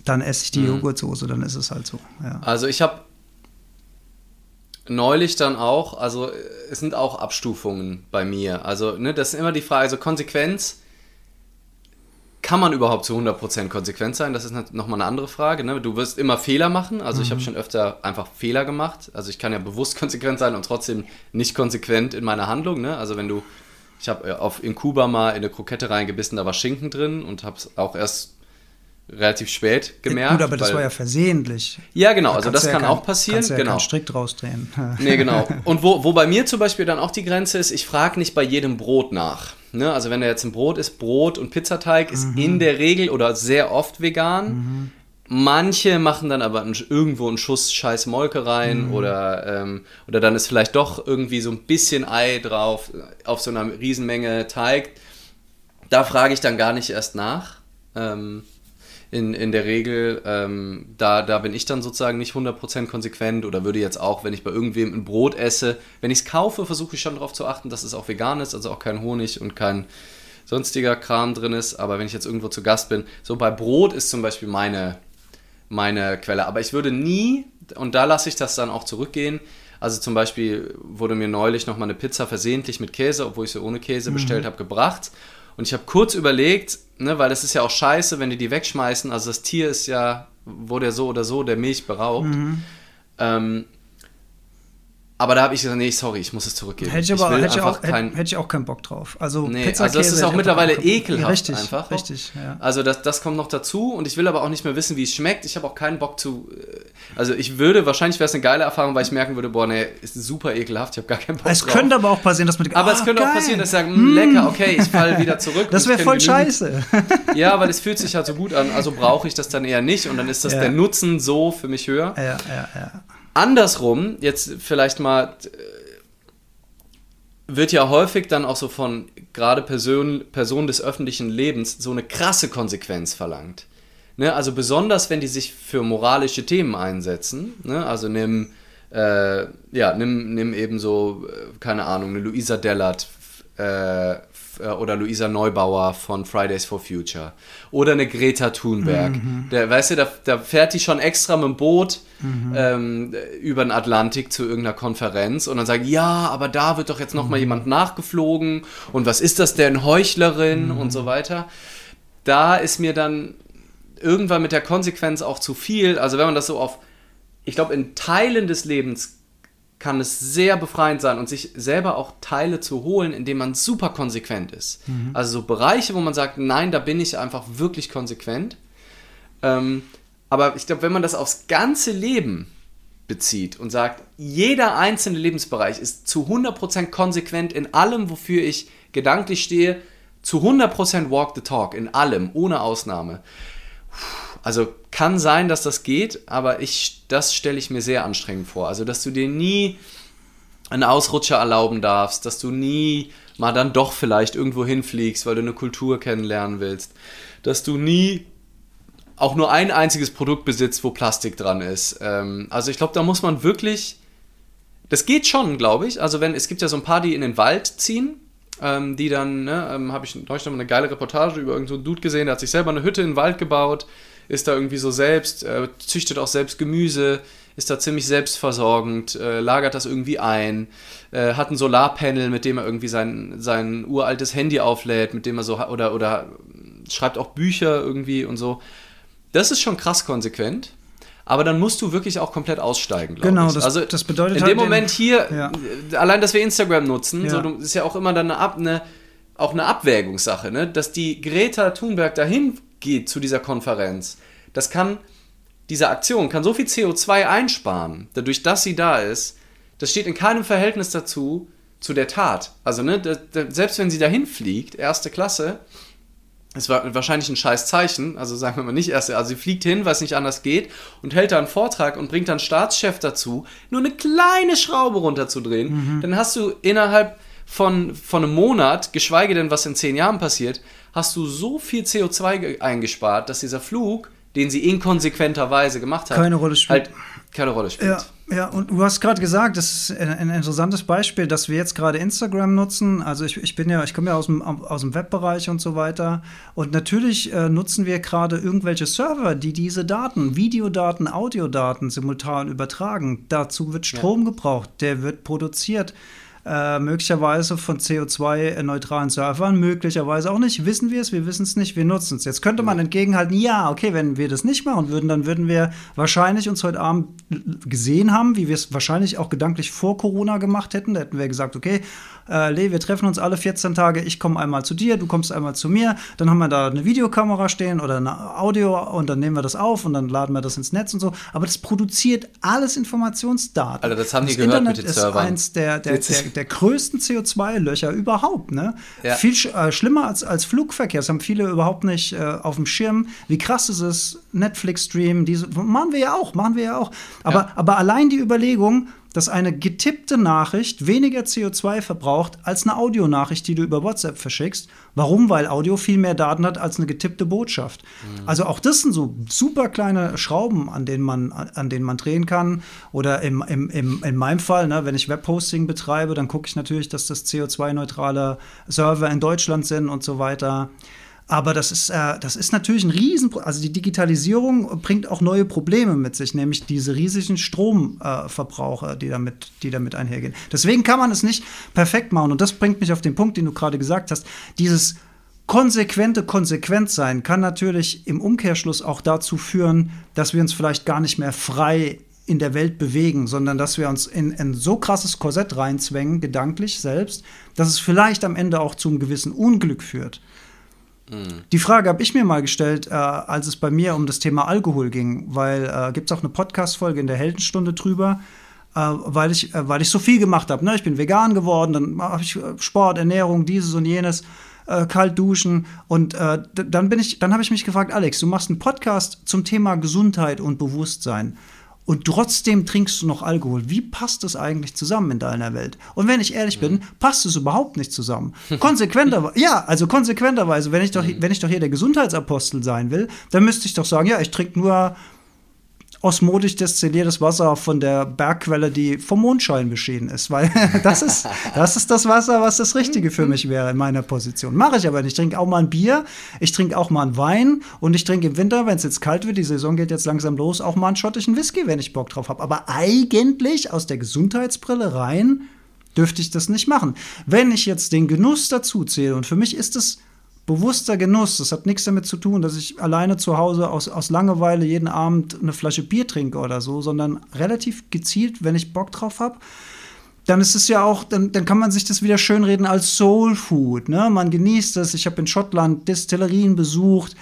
dann esse ich die mhm. Joghurtsoße, dann ist es halt so. Ja. Also ich habe neulich dann auch, also es sind auch Abstufungen bei mir. Also ne, das ist immer die Frage, also Konsequenz kann man überhaupt zu 100% konsequent sein? Das ist nochmal eine andere Frage. Ne? Du wirst immer Fehler machen. Also mhm. ich habe schon öfter einfach Fehler gemacht. Also ich kann ja bewusst konsequent sein und trotzdem nicht konsequent in meiner Handlung. Ne? Also wenn du, ich habe äh, in Kuba mal in eine Krokette reingebissen, da war Schinken drin und habe es auch erst relativ spät gemerkt. Gut, aber das war ja versehentlich. Ja, genau, da also das kann ja auch passieren. Kannst ja genau. strikt rausdrehen. nee, genau. Und wo, wo bei mir zum Beispiel dann auch die Grenze ist, ich frage nicht bei jedem Brot nach. Ne? Also wenn da jetzt ein Brot ist, Brot und Pizzateig ist mhm. in der Regel oder sehr oft vegan. Mhm. Manche machen dann aber irgendwo einen Schuss scheiß Molke rein mhm. oder, ähm, oder dann ist vielleicht doch irgendwie so ein bisschen Ei drauf auf so einer Riesenmenge Teig. Da frage ich dann gar nicht erst nach. Ähm, in, in der Regel, ähm, da, da bin ich dann sozusagen nicht 100% konsequent oder würde jetzt auch, wenn ich bei irgendwem ein Brot esse, wenn ich es kaufe, versuche ich schon darauf zu achten, dass es auch vegan ist, also auch kein Honig und kein sonstiger Kram drin ist. Aber wenn ich jetzt irgendwo zu Gast bin, so bei Brot ist zum Beispiel meine, meine Quelle. Aber ich würde nie, und da lasse ich das dann auch zurückgehen, also zum Beispiel wurde mir neulich nochmal eine Pizza versehentlich mit Käse, obwohl ich sie ohne Käse mhm. bestellt habe, gebracht. Und ich habe kurz überlegt, ne, weil das ist ja auch scheiße, wenn die die wegschmeißen. Also das Tier ist ja, wurde ja so oder so der Milch beraubt. Mhm. Ähm, Aber da habe ich gesagt, nee, sorry, ich muss es zurückgeben. Hätte ich, aber, hätte, ich auch, kein, hätte, ich auch keinen Bock drauf. Also, nee, Pizza, also das ist auch mittlerweile ekelhaft ja, richtig, einfach. Richtig, ja. Also das, das kommt noch dazu und ich will aber auch nicht mehr wissen, wie es schmeckt. Ich habe auch keinen Bock zu. Äh, also ich würde, wahrscheinlich wäre es eine geile Erfahrung, weil ich merken würde, boah, nee, ist super ekelhaft, ich habe gar keinen Bock Es drauf. könnte aber auch passieren, dass man Aber oh, es könnte geil. auch passieren, dass ich sage, mm, lecker, okay, ich falle wieder zurück. Das wäre voll scheiße. ja, weil es fühlt sich halt so gut an, also brauche ich das dann eher nicht und dann ist das ja. der Nutzen so für mich höher. Ja, ja, ja. Andersrum, jetzt vielleicht mal wird ja häufig dann auch so von gerade Person, Personen des öffentlichen Lebens so eine krasse Konsequenz verlangt. Ne? Also besonders, wenn die sich für moralische Themen einsetzen. Ne? Also nimm, äh, ja, nimm, nimm eben so, äh, keine Ahnung, eine Luisa Dellert äh, äh, oder Luisa Neubauer von Fridays for Future oder eine Greta Thunberg. Mhm. Der, weißt du, da, da, fährt die schon extra mit dem Boot mhm. ähm, über den Atlantik zu irgendeiner Konferenz und dann sagt, ja, aber da wird doch jetzt noch mhm. mal jemand nachgeflogen und was ist das denn, Heuchlerin und so weiter. Da ist mir dann irgendwann mit der Konsequenz auch zu viel. Also wenn man das so auf, ich glaube, in Teilen des Lebens kann es sehr befreiend sein und sich selber auch Teile zu holen, indem man super konsequent ist. Mhm. Also so Bereiche, wo man sagt, nein, da bin ich einfach wirklich konsequent. Ähm, aber ich glaube, wenn man das aufs ganze Leben bezieht und sagt, jeder einzelne Lebensbereich ist zu 100% konsequent in allem, wofür ich gedanklich stehe, zu 100% walk the talk, in allem, ohne Ausnahme. Also kann sein, dass das geht, aber ich, das stelle ich mir sehr anstrengend vor. Also, dass du dir nie einen Ausrutscher erlauben darfst, dass du nie mal dann doch vielleicht irgendwo hinfliegst, weil du eine Kultur kennenlernen willst, dass du nie auch nur ein einziges Produkt besitzt, wo Plastik dran ist. Ähm, also ich glaube, da muss man wirklich, das geht schon, glaube ich. Also wenn es gibt ja so ein paar, die in den Wald ziehen, ähm, die dann, ne, ähm, habe ich neulich noch mal eine geile Reportage über irgendeinen so Dude gesehen, der hat sich selber eine Hütte in den Wald gebaut ist da irgendwie so selbst, äh, züchtet auch selbst Gemüse, ist da ziemlich selbstversorgend, äh, lagert das irgendwie ein, äh, hat ein Solarpanel, mit dem er irgendwie sein, sein uraltes Handy auflädt, mit dem er so, oder, oder schreibt auch Bücher irgendwie und so. Das ist schon krass konsequent. Aber dann musst du wirklich auch komplett aussteigen, glaube genau, ich. Das, also das bedeutet in halt dem Moment hier, ja. allein, dass wir Instagram nutzen, Ja. so, du- ist ja auch immer dann eine, Ab, eine, auch eine Abwägungssache, ne? dass die Greta Thunberg dahin geht zu dieser Konferenz. Das kann, diese Aktion kann so viel CO2 einsparen, dadurch, dass sie da ist. Das steht in keinem Verhältnis dazu, zu der Tat. Also, ne, selbst wenn sie dahin fliegt, erste Klasse, es war wahrscheinlich ein scheiß Zeichen, also sagen wir mal nicht erste, also sie fliegt hin, weil es nicht anders geht und hält da einen Vortrag und bringt dann Staatschef dazu, nur eine kleine Schraube runterzudrehen, dann hast du innerhalb von, von einem Monat, geschweige denn was in zehn Jahren passiert, hast du so viel CO2 ge- eingespart, dass dieser Flug, den sie inkonsequenterweise gemacht hat, Keine Rolle spielt. halt keine Rolle spielt. Ja, ja, und du hast gerade gesagt, das ist ein, ein interessantes Beispiel, dass wir jetzt gerade Instagram nutzen. Also ich, ich bin ja, ich komme ja aus dem, aus dem Webbereich und so weiter. Und natürlich äh, nutzen wir gerade irgendwelche Server, die diese Daten, Videodaten, Audiodaten simultan übertragen. Dazu wird Strom gebraucht, der wird produziert. Äh, möglicherweise von CO2-neutralen Servern, möglicherweise auch nicht. Wissen wir es? Wir wissen es nicht, wir nutzen es. Jetzt könnte man entgegenhalten, ja, okay, wenn wir das nicht machen würden, dann würden wir wahrscheinlich uns heute Abend gesehen haben, wie wir es wahrscheinlich auch gedanklich vor Corona gemacht hätten. Da hätten wir gesagt, okay, äh, Lee, wir treffen uns alle 14 Tage, ich komme einmal zu dir, du kommst einmal zu mir, dann haben wir da eine Videokamera stehen oder eine Audio und dann nehmen wir das auf und dann laden wir das ins Netz und so. Aber das produziert alles Informationsdaten. Alter, das haben die das gehört Internet mit den ist Servern. eins der, der, der, der größten CO2-Löcher überhaupt. Ne? Ja. Viel sch äh, schlimmer als, als Flugverkehr. Das haben viele überhaupt nicht äh, auf dem Schirm. Wie krass ist es? Netflix-Stream, diese machen wir ja auch, machen wir ja auch. Aber, Ja. aber allein die Überlegung, dass eine getippte Nachricht weniger CO2 verbraucht als eine Audionachricht, die du über WhatsApp verschickst. Warum? Weil Audio viel mehr Daten hat als eine getippte Botschaft. Also auch das sind so super kleine Schrauben, an denen man, an denen man drehen kann. Oder im, im, im, in meinem Fall, ne, wenn ich Webhosting betreibe, dann gucke ich natürlich, dass das CO2-neutrale Server in Deutschland sind und so weiter. Aber das ist, äh, das ist natürlich ein Riesen, also die Digitalisierung bringt auch neue Probleme mit sich, nämlich diese riesigen Stromverbraucher, äh, die damit, die damit einhergehen. Deswegen kann man es nicht perfekt machen. Und das bringt mich auf den Punkt, den du gerade gesagt hast. Dieses konsequente Konsequentsein kann natürlich im Umkehrschluss auch dazu führen, dass wir uns vielleicht gar nicht mehr frei in der Welt bewegen, sondern dass wir uns in ein so krasses Korsett reinzwängen, gedanklich selbst, dass es vielleicht am Ende auch zum gewissen Unglück führt. Die Frage habe ich mir mal gestellt, äh, als es bei mir um das Thema Alkohol ging, weil äh, gibt es auch eine Podcast-Folge in der Heldenstunde drüber, äh, weil, ich, äh, weil ich so viel gemacht habe. Ne? Ich bin vegan geworden, dann habe ich äh, Sport, Ernährung, dieses und jenes äh, kalt duschen. Und dann dann habe ich mich gefragt, Alex, du machst einen Podcast zum Thema Gesundheit und Bewusstsein. Und trotzdem trinkst du noch Alkohol. Wie passt das eigentlich zusammen in deiner Welt? Und wenn ich ehrlich bin, passt es überhaupt nicht zusammen. Konsequenterweise, ja, also konsequenterweise, wenn ich doch, mhm. wenn ich doch hier der Gesundheitsapostel sein will, dann müsste ich doch sagen, ja, ich trinke nur osmotisch destilliertes Wasser von der Bergquelle, die vom Mondschein beschieden ist, weil das ist, das ist das Wasser, was das Richtige für mich wäre in meiner Position. Mache ich aber nicht. Ich trinke auch mal ein Bier, ich trinke auch mal einen Wein und ich trinke im Winter, wenn es jetzt kalt wird, die Saison geht jetzt langsam los, auch mal einen schottischen Whisky, wenn ich Bock drauf habe. Aber eigentlich aus der Gesundheitsbrille rein dürfte ich das nicht machen. Wenn ich jetzt den Genuss dazu zähle und für mich ist es bewusster Genuss. Das hat nichts damit zu tun, dass ich alleine zu Hause aus, aus Langeweile jeden Abend eine Flasche Bier trinke oder so, sondern relativ gezielt, wenn ich Bock drauf habe. Dann ist es ja auch, dann, dann kann man sich das wieder schönreden als Soul Food. Ne? Man genießt es. Ich habe in Schottland Destillerien besucht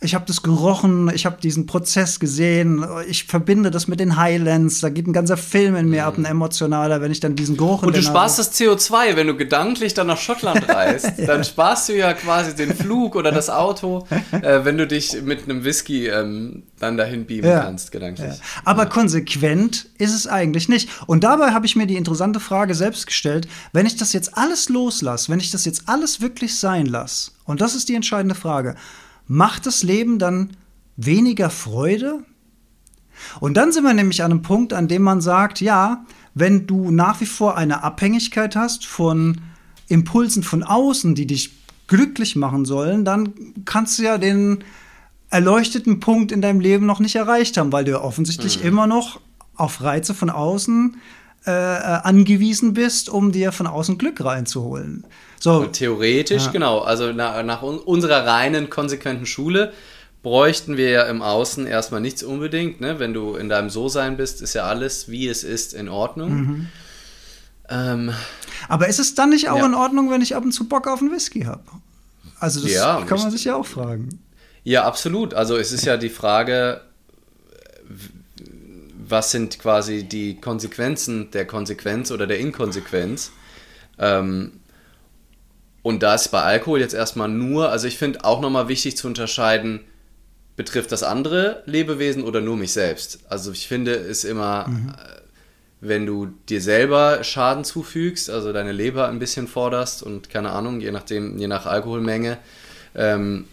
ich habe das gerochen, ich habe diesen Prozess gesehen, ich verbinde das mit den Highlands, da geht ein ganzer Film in mir mhm. ab, ein emotionaler, wenn ich dann diesen Geruch Und du sparst das CO2, wenn du gedanklich dann nach Schottland reist, ja. dann sparst du ja quasi den Flug oder das Auto, äh, wenn du dich mit einem Whisky ähm, dann dahin beamen ja. kannst, gedanklich. Ja. Aber konsequent ist es eigentlich nicht. Und dabei habe ich mir die interessante Frage selbst gestellt, wenn ich das jetzt alles loslasse, wenn ich das jetzt alles wirklich sein lasse, und das ist die entscheidende Frage, macht das Leben dann weniger Freude? Und dann sind wir nämlich an einem Punkt, an dem man sagt, ja, wenn du nach wie vor eine Abhängigkeit hast von Impulsen von außen, die dich glücklich machen sollen, dann kannst du ja den erleuchteten Punkt in deinem Leben noch nicht erreicht haben, weil du ja offensichtlich mhm. immer noch auf Reize von außen äh, angewiesen bist, um dir von außen Glück reinzuholen. So. theoretisch, ja. genau. Also nach, nach unserer reinen, konsequenten Schule bräuchten wir ja im Außen erstmal nichts unbedingt. Ne? Wenn du in deinem So-Sein bist, ist ja alles, wie es ist, in Ordnung. Mhm. Ähm, Aber ist es dann nicht auch ja. in Ordnung, wenn ich ab und zu Bock auf einen Whisky habe? Also das ja, kann man sich ja auch fragen. Ja, absolut. Also es ist ja die Frage, was sind quasi die Konsequenzen der Konsequenz oder der Inkonsequenz? Ähm, und da ist bei Alkohol jetzt erstmal nur, also ich finde auch nochmal wichtig zu unterscheiden, betrifft das andere Lebewesen oder nur mich selbst. Also ich finde es immer, mhm. Äh, wenn du dir selber Schaden zufügst, also deine Leber ein bisschen forderst und keine Ahnung, je nachdem, je nach Alkoholmenge, ähm,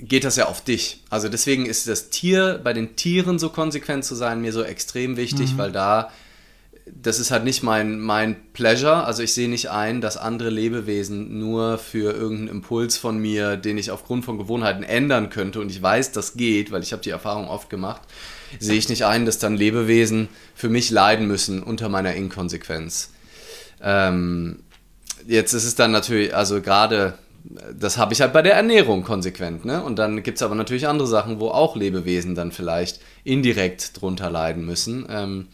geht das ja auf dich. Also deswegen ist das Tier, bei den Tieren so konsequent zu sein, mir so extrem wichtig, mhm. weil da das ist halt nicht mein, mein Pleasure. Also ich sehe nicht ein, dass andere Lebewesen nur für irgendeinen Impuls von mir, den ich aufgrund von Gewohnheiten ändern könnte, und ich weiß, das geht, weil ich habe die Erfahrung oft gemacht, sehe ich nicht ein, dass dann Lebewesen für mich leiden müssen unter meiner Inkonsequenz. Ähm, jetzt ist es dann natürlich, also gerade, das habe ich halt bei der Ernährung konsequent, ne? Und dann gibt es aber natürlich andere Sachen, wo auch Lebewesen dann vielleicht indirekt drunter leiden müssen. Ähm,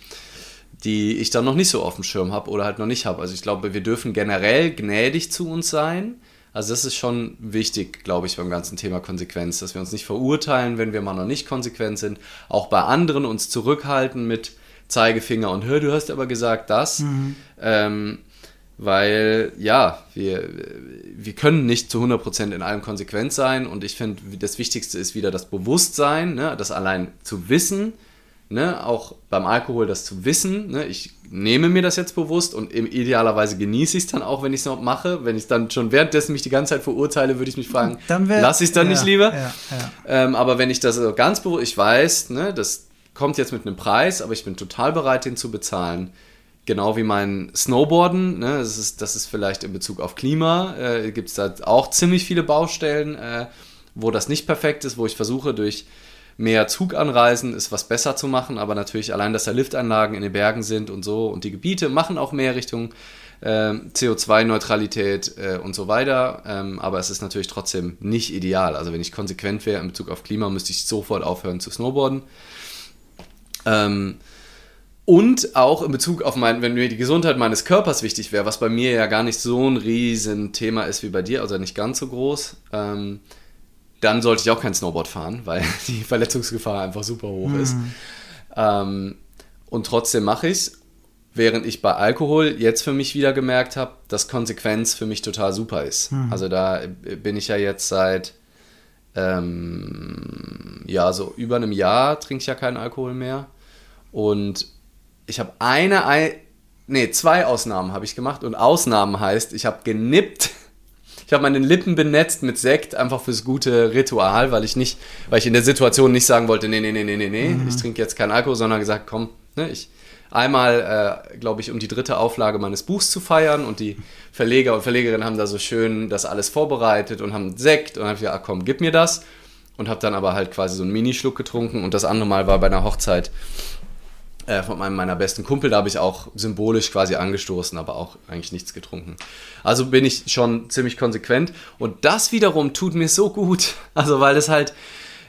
die ich dann noch nicht so auf dem Schirm habe oder halt noch nicht habe. Also ich glaube, wir dürfen generell gnädig zu uns sein. Also das ist schon wichtig, glaube ich, beim ganzen Thema Konsequenz, dass wir uns nicht verurteilen, wenn wir mal noch nicht konsequent sind. Auch bei anderen uns zurückhalten mit Zeigefinger und hör, du hast aber gesagt das. Mhm. Ähm, weil ja, wir, wir können nicht zu 100% in allem konsequent sein und ich finde, das Wichtigste ist wieder das Bewusstsein, ne? das allein zu wissen, ne, auch beim Alkohol das zu wissen, ne, ich nehme mir das jetzt bewusst und idealerweise genieße ich es dann auch, wenn ich es noch mache. Wenn ich dann schon währenddessen mich die ganze Zeit verurteile, würde ich mich fragen, lasse ich es dann ja, nicht lieber? Ja, ja. Ähm, aber wenn ich das ganz bewusst, ich weiß, ne, das kommt jetzt mit einem Preis, aber ich bin total bereit, den zu bezahlen. Genau wie mein Snowboarden, ne, das, ist, das ist vielleicht in Bezug auf Klima, äh, gibt es da auch ziemlich viele Baustellen, äh, wo das nicht perfekt ist, wo ich versuche durch mehr Zug anreisen, ist was besser zu machen, aber natürlich allein, dass da Liftanlagen in den Bergen sind und so und die Gebiete machen auch mehr Richtung äh, CO2-Neutralität äh, und so weiter, ähm, aber es ist natürlich trotzdem nicht ideal. Also wenn ich konsequent wäre in Bezug auf Klima, müsste ich sofort aufhören zu snowboarden. Ähm, und auch in Bezug auf mein, wenn mir die Gesundheit meines Körpers wichtig wäre, was bei mir ja gar nicht so ein riesen Thema ist wie bei dir, also nicht ganz so groß, ähm, dann sollte ich auch kein Snowboard fahren, weil die Verletzungsgefahr einfach super hoch mhm. ist. Ähm, und trotzdem mache ich es, während ich bei Alkohol jetzt für mich wieder gemerkt habe, dass Konsequenz für mich total super ist. Mhm. Also da bin ich ja jetzt seit ähm, ja so über einem Jahr trinke ich ja keinen Alkohol mehr und ich habe eine, ein, nee, zwei Ausnahmen habe ich gemacht und Ausnahmen heißt, ich habe genippt. Ich habe meine Lippen benetzt mit Sekt, einfach fürs gute Ritual, weil ich nicht, weil ich in der Situation nicht sagen wollte, nee, nee, nee, nee, nee, nee, mhm. ich trinke jetzt keinen Alkohol, sondern gesagt, komm, ne, ich einmal, äh, glaube ich, um die dritte Auflage meines Buchs zu feiern und die Verleger und Verlegerinnen haben da so schön das alles vorbereitet und haben Sekt und habe ich gesagt, ah, komm, gib mir das und habe dann aber halt quasi so einen Minischluck getrunken und das andere Mal war bei einer Hochzeit äh, von einem meiner besten Kumpel. Da habe ich auch symbolisch quasi angestoßen, aber auch eigentlich nichts getrunken. Also bin ich schon ziemlich konsequent. Und das wiederum tut mir so gut. Also weil es halt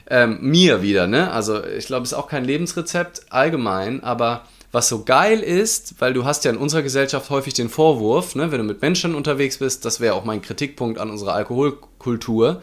ähm, mir wieder, ne? Also ich glaube, es ist auch kein Lebensrezept allgemein, aber was so geil ist, weil du hast ja in unserer Gesellschaft häufig den Vorwurf, ne, wenn du mit Menschen unterwegs bist, das wäre auch mein Kritikpunkt an unserer Alkoholkultur,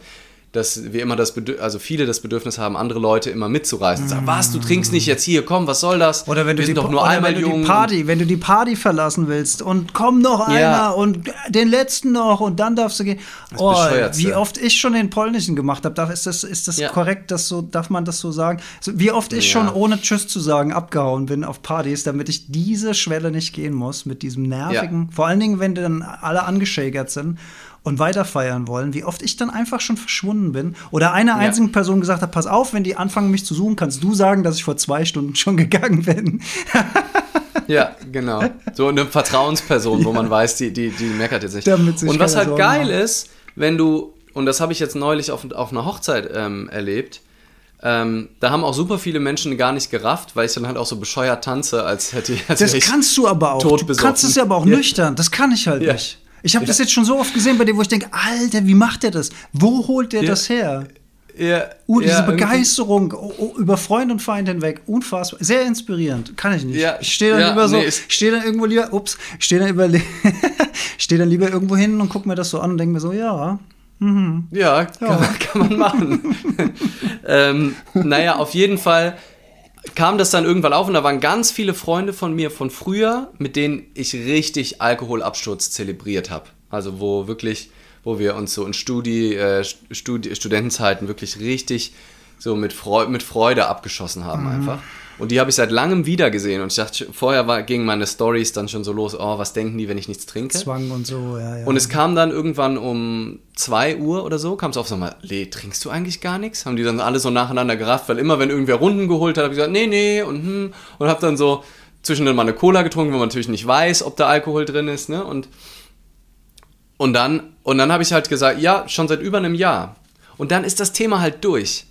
dass wir immer das Bedürfnis, also viele das Bedürfnis haben, andere Leute immer mitzureißen. Sagen, was, du trinkst nicht jetzt hier, komm, was soll das? Oder wenn du, die, doch nur einmal wenn du die Party, wenn du die Party verlassen willst und komm noch einer ja. und den letzten noch und dann darfst du gehen. Oh, wie oft ich schon den polnischen gemacht habe, ist das, ist das ja. korrekt, dass so, darf man das so sagen? Wie oft ich ja. schon ohne Tschüss zu sagen abgehauen bin auf Partys, damit ich diese Schwelle nicht gehen muss mit diesem nervigen, vor allen Dingen, wenn dann alle angeschägert sind und weiter feiern wollen, wie oft ich dann einfach schon verschwunden bin oder einer einzigen ja. Person gesagt hat, pass auf, wenn die anfangen, mich zu suchen, kannst du sagen, dass ich vor zwei Stunden schon gegangen bin. ja, genau. So eine Vertrauensperson, wo man weiß, die, die, die meckert jetzt nicht. und was halt Sorgen geil machen. ist, wenn du, und das habe ich jetzt neulich auf, auf einer Hochzeit ähm, erlebt, ähm, da haben auch super viele Menschen gar nicht gerafft, weil ich dann halt auch so bescheuert tanze, als hätte ich. Als das kannst du aber auch. Du kannst es ja aber auch ja. nüchtern. Das kann ich halt ja. nicht. Ich habe ja. das jetzt schon so oft gesehen bei dir, wo ich denke, Alter, wie macht der das? Wo holt der ja. das her? Ja, uh, diese ja, Begeisterung oh, über Freund und Feind hinweg, unfassbar, sehr inspirierend, kann ich nicht. Ja, ich stehe dann lieber so, nee, stehe dann irgendwo lieber, ups, stehe dann, über, steh dann lieber irgendwo hin und gucke mir das so an und denke mir so, ja, mhm. ja, kann, kann, man machen. ähm, naja, auf jeden Fall kam das dann irgendwann auf und da waren ganz viele Freunde von mir von früher, mit denen ich richtig Alkoholabsturz zelebriert habe. Also wo wirklich, wo wir uns so in Studi, äh, Studi Studentenzeiten wirklich richtig so mit, Freu mit Freude abgeschossen haben mhm. einfach. Und die habe ich seit langem wieder gesehen. Und ich dachte, vorher war, gingen meine Stories dann schon so los, oh, was denken die, wenn ich nichts trinke? Zwang und so, ja, ja. Und es kam dann irgendwann um 2 Uhr oder so, kam es auf so mal, Le, trinkst du eigentlich gar nichts? Haben die dann alle so nacheinander gerafft, weil immer, wenn irgendwer Runden geholt hat, habe ich gesagt, nee, nee, und hm, und habe dann so zwischendrin mal eine Cola getrunken, wo man natürlich nicht weiß, ob da Alkohol drin ist, ne? Und, und dann, und dann habe ich halt gesagt, ja, schon seit über einem Jahr. Und dann ist das Thema halt durch.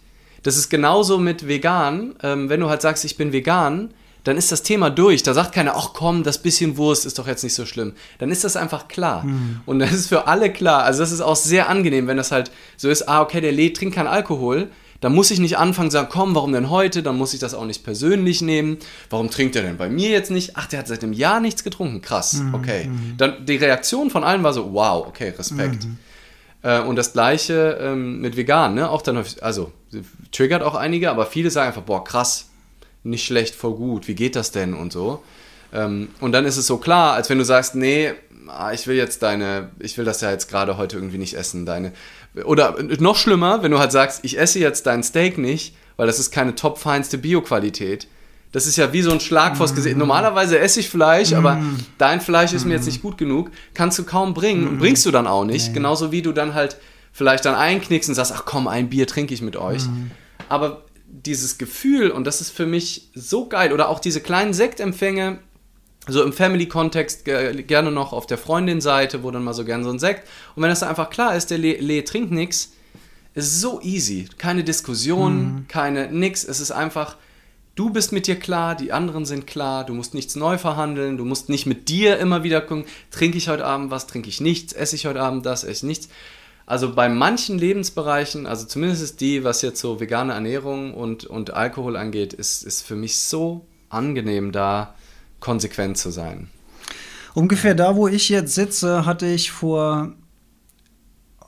Das ist genauso mit vegan. Ähm, wenn du halt sagst, ich bin vegan, dann ist das Thema durch. Da sagt keiner, ach komm, das bisschen Wurst ist doch jetzt nicht so schlimm. Dann ist das einfach klar. Mhm. Und das ist für alle klar. Also das ist auch sehr angenehm, wenn das halt so ist, ah, okay, der Lee trinkt keinen Alkohol. Dann muss ich nicht anfangen zu sagen, komm, warum denn heute? Dann muss ich das auch nicht persönlich nehmen. Warum trinkt er denn bei mir jetzt nicht? Ach, der hat seit einem Jahr nichts getrunken. Krass, mhm. okay. Mhm. Dann die Reaktion von allen war so, wow, okay, Respekt. Mhm. Äh, und das gleiche ähm, mit vegan, ne? Auch dann, also triggert auch einige, aber viele sagen einfach, boah, krass, nicht schlecht, voll gut, wie geht das denn und so. Ähm, und dann ist es so klar, als wenn du sagst, nee, ah, ich will jetzt deine, ich will das ja jetzt gerade heute irgendwie nicht essen, deine. Oder noch schlimmer, wenn du halt sagst, ich esse jetzt dein Steak nicht, weil das ist keine topfeinste Bioqualität das ist ja wie so ein Schlag vors Gesicht. Mm. Normalerweise esse ich Fleisch, mm. aber dein Fleisch ist mm. mir jetzt nicht gut genug. Kannst du kaum bringen und bringst du dann auch nicht. Nee. Genauso wie du dann halt vielleicht dann einknickst und sagst, ach komm, ein Bier trinke ich mit euch. Aber dieses Gefühl, und das ist für mich so geil, oder auch diese kleinen Sektempfänge, so im Family-Kontext gerne noch auf der Freundin-Seite, wo dann mal so gern so ein Sekt. Und wenn das dann einfach klar ist, der Le, Le trinkt nichts, ist so easy. Keine Diskussion, keine nix. Es ist einfach Du bist mit dir klar, die anderen sind klar, du musst nichts neu verhandeln, du musst nicht mit dir immer wieder gucken, trinke ich heute Abend was, trinke ich nichts, esse ich heute Abend das, esse ich nichts. Also bei manchen Lebensbereichen, also zumindest die, was jetzt so vegane Ernährung und, und Alkohol angeht, ist, ist für mich so angenehm, da konsequent zu sein. Ungefähr da, wo ich jetzt sitze, hatte ich vor,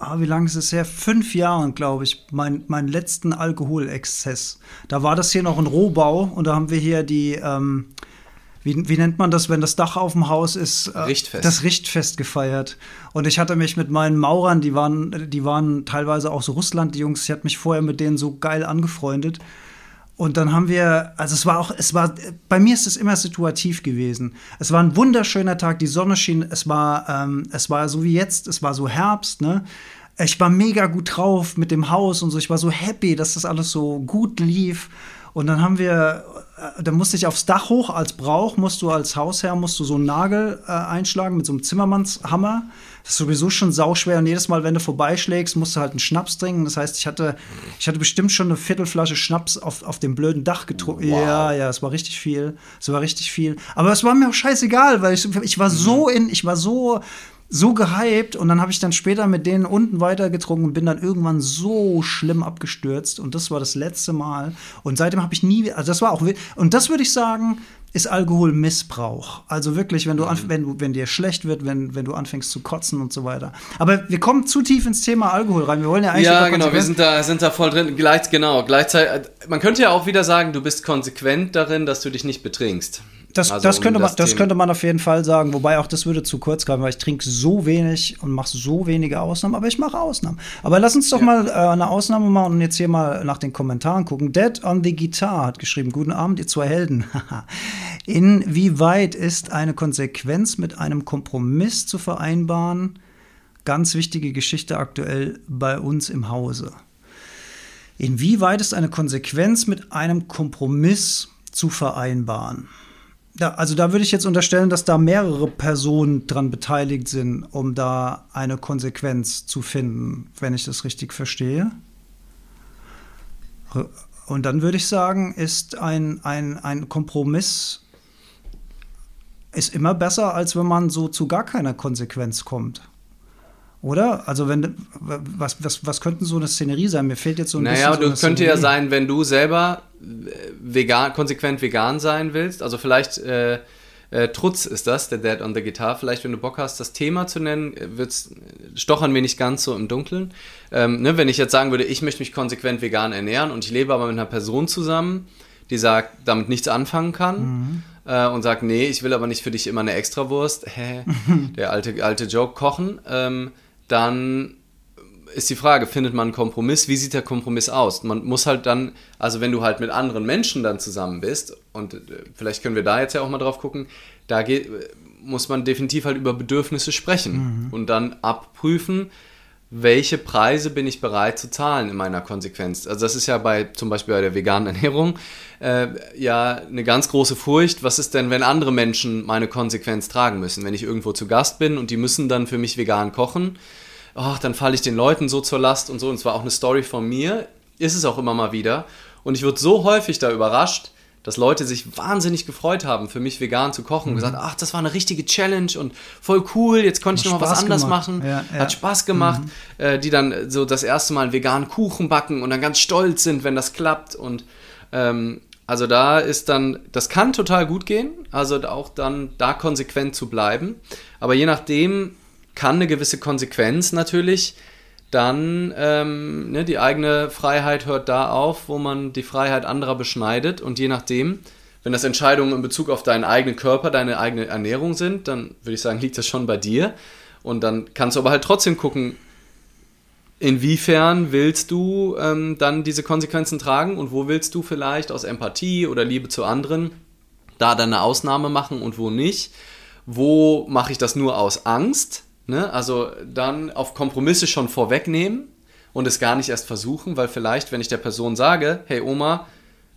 ah, wie lange ist es her? Fünf Jahren, glaube ich, mein, meinen letzten Alkoholexzess. Da war das hier noch ein Rohbau und da haben wir hier die, ähm, wie, wie, nennt man das, wenn das Dach auf dem Haus ist? Äh, Richtfest. Das Richtfest gefeiert. Und ich hatte mich mit meinen Maurern, die waren, die waren teilweise auch so Russland, die Jungs, ich hatte mich vorher mit denen so geil angefreundet. Und dann haben wir, also es war auch, es war, bei mir ist es immer situativ gewesen. Es war ein wunderschöner Tag, die Sonne schien, es war, ähm, es war so wie jetzt, es war so Herbst, ne? Ich war mega gut drauf mit dem Haus und so. Ich war so happy, dass das alles so gut lief. Und dann haben wir, äh, da musste ich aufs Dach hoch als Brauch, musst du als Hausherr, musst du so einen Nagel äh, einschlagen mit so einem Zimmermannshammer. Das ist sowieso schon sauschwer und jedes Mal, wenn du vorbeischlägst, musst du halt einen Schnaps trinken. Das heißt, ich hatte, ich hatte bestimmt schon eine Viertelflasche Schnaps auf, auf dem blöden Dach getrunken. Wow. Ja, ja, es war richtig viel. Es war richtig viel. Aber es war mir auch scheißegal, weil ich, ich war so mhm. in, ich war so so gehypt und dann habe ich dann später mit denen unten weitergetrunken und bin dann irgendwann so schlimm abgestürzt und das war das letzte Mal und seitdem habe ich nie also das war auch und das würde ich sagen ist Alkoholmissbrauch. Also wirklich, wenn du, mhm. wenn, wenn dir schlecht wird, wenn, wenn du anfängst zu kotzen und so weiter. Aber wir kommen zu tief ins Thema Alkohol rein. Wir wollen ja eigentlich. Ja, genau, wir sind da, sind da voll drin. Gleich, genau, gleichzeitig. Man könnte ja auch wieder sagen, du bist konsequent darin, dass du dich nicht betrinkst. Das, also das, könnte man, das, könnte man auf jeden Fall sagen, wobei auch das würde zu kurz kommen, weil ich trinke so wenig und mache so wenige Ausnahmen, aber ich mache Ausnahmen. Aber lass uns doch ja. mal äh, eine Ausnahme machen und jetzt hier mal nach den Kommentaren gucken. Dead on the Guitar hat geschrieben: Guten Abend, ihr zwei Helden. Inwieweit ist eine Konsequenz mit einem Kompromiss zu vereinbaren? Ganz wichtige Geschichte aktuell bei uns im Hause. Inwieweit ist eine Konsequenz mit einem Kompromiss zu vereinbaren? Ja, also da würde ich jetzt unterstellen, dass da mehrere Personen dran beteiligt sind, um da eine Konsequenz zu finden, wenn ich das richtig verstehe. Und dann würde ich sagen, ist ein, ein, ein Kompromiss ist immer besser, als wenn man so zu gar keiner Konsequenz kommt. Oder? Also wenn was, was, was könnten so eine Szenerie sein? Mir fehlt jetzt so ein naja, bisschen. Naja, so könnte ja sein, wenn du selber vegan, konsequent vegan sein willst. Also vielleicht äh, äh, Trutz ist das, der Dead on the Guitar. Vielleicht, wenn du Bock hast, das Thema zu nennen, wird's, stochern wir nicht ganz so im Dunkeln. Ähm, ne, wenn ich jetzt sagen würde, ich möchte mich konsequent vegan ernähren und ich lebe aber mit einer Person zusammen, die sagt, damit nichts anfangen kann. Mhm. Äh, und sagt, nee, ich will aber nicht für dich immer eine Extrawurst, hä, der alte, alte Joke kochen, ähm, dann ist die Frage, findet man einen Kompromiss? Wie sieht der Kompromiss aus? Man muss halt dann, also wenn du halt mit anderen Menschen dann zusammen bist, und äh, vielleicht können wir da jetzt ja auch mal drauf gucken, da geht, muss man definitiv halt über Bedürfnisse sprechen mhm. und dann abprüfen, welche Preise bin ich bereit zu zahlen in meiner Konsequenz. Also das ist ja bei zum Beispiel bei der veganen Ernährung äh, ja eine ganz große Furcht. Was ist denn, wenn andere Menschen meine Konsequenz tragen müssen? Wenn ich irgendwo zu Gast bin und die müssen dann für mich vegan kochen, oh, dann falle ich den Leuten so zur Last und so. Und zwar auch eine Story von mir, ist es auch immer mal wieder. Und ich wurde so häufig da überrascht, dass Leute sich wahnsinnig gefreut haben, für mich vegan zu kochen mhm. und gesagt, ach, das war eine richtige Challenge und voll cool, jetzt konnte ich noch mal was anderes gemacht. machen. Ja, ja. Hat Spaß gemacht. Mhm. Äh, die dann so das erste Mal einen veganen Kuchen backen und dann ganz stolz sind, wenn das klappt. Und ähm, also da ist dann, das kann total gut gehen, also auch dann da konsequent zu bleiben. Aber je nachdem kann eine gewisse Konsequenz natürlich dann ähm, ne, die eigene Freiheit hört da auf, wo man die Freiheit anderer beschneidet. Und je nachdem, wenn das Entscheidungen in Bezug auf deinen eigenen Körper, deine eigene Ernährung sind, dann würde ich sagen, liegt das schon bei dir. Und dann kannst du aber halt trotzdem gucken, inwiefern willst du ähm, dann diese Konsequenzen tragen und wo willst du vielleicht aus Empathie oder Liebe zu anderen da dann eine Ausnahme machen und wo nicht. Wo mache ich das nur aus Angst? Ne? Also dann auf Kompromisse schon vorwegnehmen und es gar nicht erst versuchen, weil vielleicht, wenn ich der Person sage, hey Oma,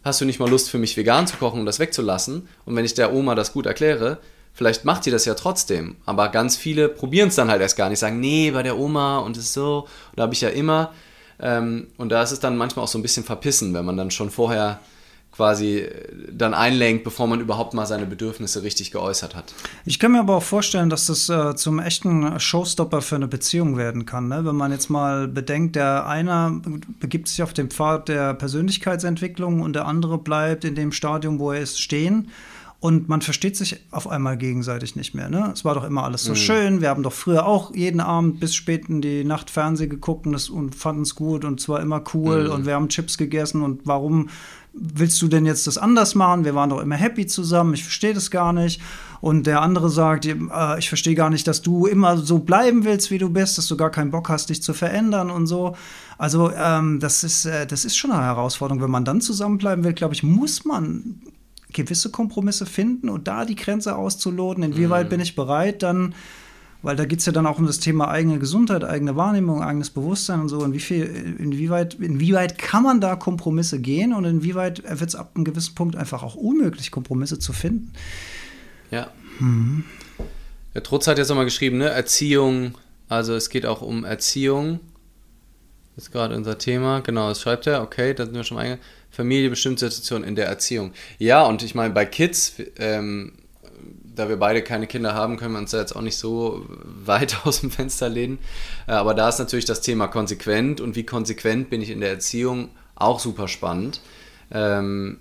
hast du nicht mal Lust für mich vegan zu kochen und das wegzulassen? Und wenn ich der Oma das gut erkläre, vielleicht macht die das ja trotzdem. Aber ganz viele probieren es dann halt erst gar nicht, sagen, nee, bei der Oma und es ist so, und da habe ich ja immer. Ähm, und da ist es dann manchmal auch so ein bisschen verpissen, wenn man dann schon vorher quasi dann einlenkt, bevor man überhaupt mal seine Bedürfnisse richtig geäußert hat. Ich kann mir aber auch vorstellen, dass das äh, zum echten Showstopper für eine Beziehung werden kann. Ne? Wenn man jetzt mal bedenkt, der eine begibt sich auf den Pfad der Persönlichkeitsentwicklung und der andere bleibt in dem Stadium, wo er ist, stehen. Und man versteht sich auf einmal gegenseitig nicht mehr. Ne? Es war doch immer alles so mhm. schön. Wir haben doch früher auch jeden Abend bis spät in die Nacht Fernsehen geguckt und, und fanden es gut und zwar immer cool. Mhm. Und wir haben Chips gegessen. Und warum willst du denn jetzt das anders machen? Wir waren doch immer happy zusammen, ich verstehe das gar nicht. Und der andere sagt, äh, ich verstehe gar nicht, dass du immer so bleiben willst, wie du bist, dass du gar keinen Bock hast, dich zu verändern und so. Also ähm, das, ist, äh, das ist schon eine Herausforderung. Wenn man dann zusammenbleiben will, glaube ich, muss man gewisse Kompromisse finden und da die Grenze auszuloten. Inwieweit mhm. bin ich bereit, dann weil da geht es ja dann auch um das Thema eigene Gesundheit, eigene Wahrnehmung, eigenes Bewusstsein und so. Und wie viel, inwieweit, inwieweit kann man da Kompromisse gehen und inwieweit wird es ab einem gewissen Punkt einfach auch unmöglich, Kompromisse zu finden? Ja. Mhm. Der Trotz hat jetzt nochmal geschrieben, ne? Erziehung, also es geht auch um Erziehung. Das ist gerade unser Thema. Genau, das schreibt er. Okay, da sind wir schon mal eingegangen. Familie, bestimmte Situationen in der Erziehung. Ja, und ich meine, bei Kids, ähm, da wir beide keine Kinder haben, können wir uns da jetzt auch nicht so weit aus dem Fenster lehnen. Äh, aber da ist natürlich das Thema konsequent und wie konsequent bin ich in der Erziehung auch super spannend. Ähm,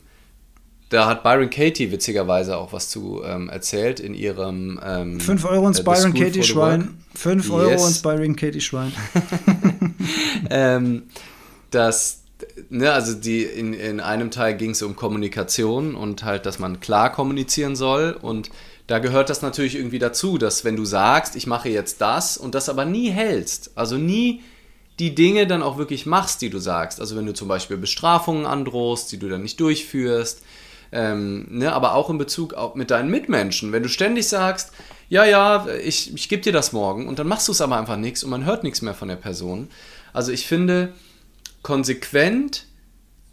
da hat Byron Katie witzigerweise auch was zu ähm, erzählt in ihrem. Ähm, 5 Euro ins äh, Byron Katie Schwein. 5 Euro yes. ins Byron Katie Schwein. ähm, dass ne, also die in, in einem Teil ging es um Kommunikation und halt, dass man klar kommunizieren soll und da gehört das natürlich irgendwie dazu, dass wenn du sagst, ich mache jetzt das und das aber nie hältst, also nie die Dinge dann auch wirklich machst, die du sagst. Also wenn du zum Beispiel Bestrafungen androhst, die du dann nicht durchführst, ähm, ne, aber auch in Bezug auch mit deinen Mitmenschen. Wenn du ständig sagst, ja, ja, ich, ich gebe dir das morgen und dann machst du es aber einfach nichts und man hört nichts mehr von der Person. Also ich finde, konsequent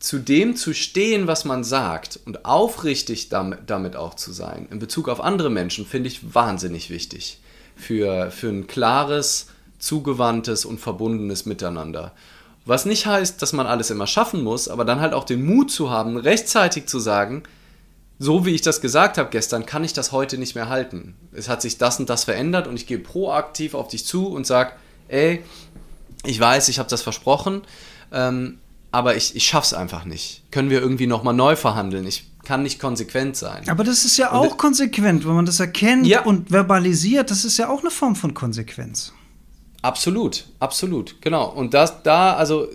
zu dem zu stehen, was man sagt und aufrichtig damit, auch zu sein, in Bezug auf andere Menschen, finde ich wahnsinnig wichtig für, für ein klares, zugewandtes und verbundenes Miteinander. Was nicht heißt, dass man alles immer schaffen muss, aber dann halt auch den Mut zu haben, rechtzeitig zu sagen, so wie ich das gesagt habe gestern, kann ich das heute nicht mehr halten. Es hat sich das und das verändert und ich gehe proaktiv auf dich zu und sage, ey, ich weiß, ich habe das versprochen, ähm, aber ich, ich es einfach nicht. Können wir irgendwie nochmal neu verhandeln? Ich kann nicht konsequent sein. Aber das ist ja auch und, konsequent, wenn man das erkennt ja. und verbalisiert, das ist ja auch eine Form von Konsequenz. Absolut, absolut, genau. Und das da, also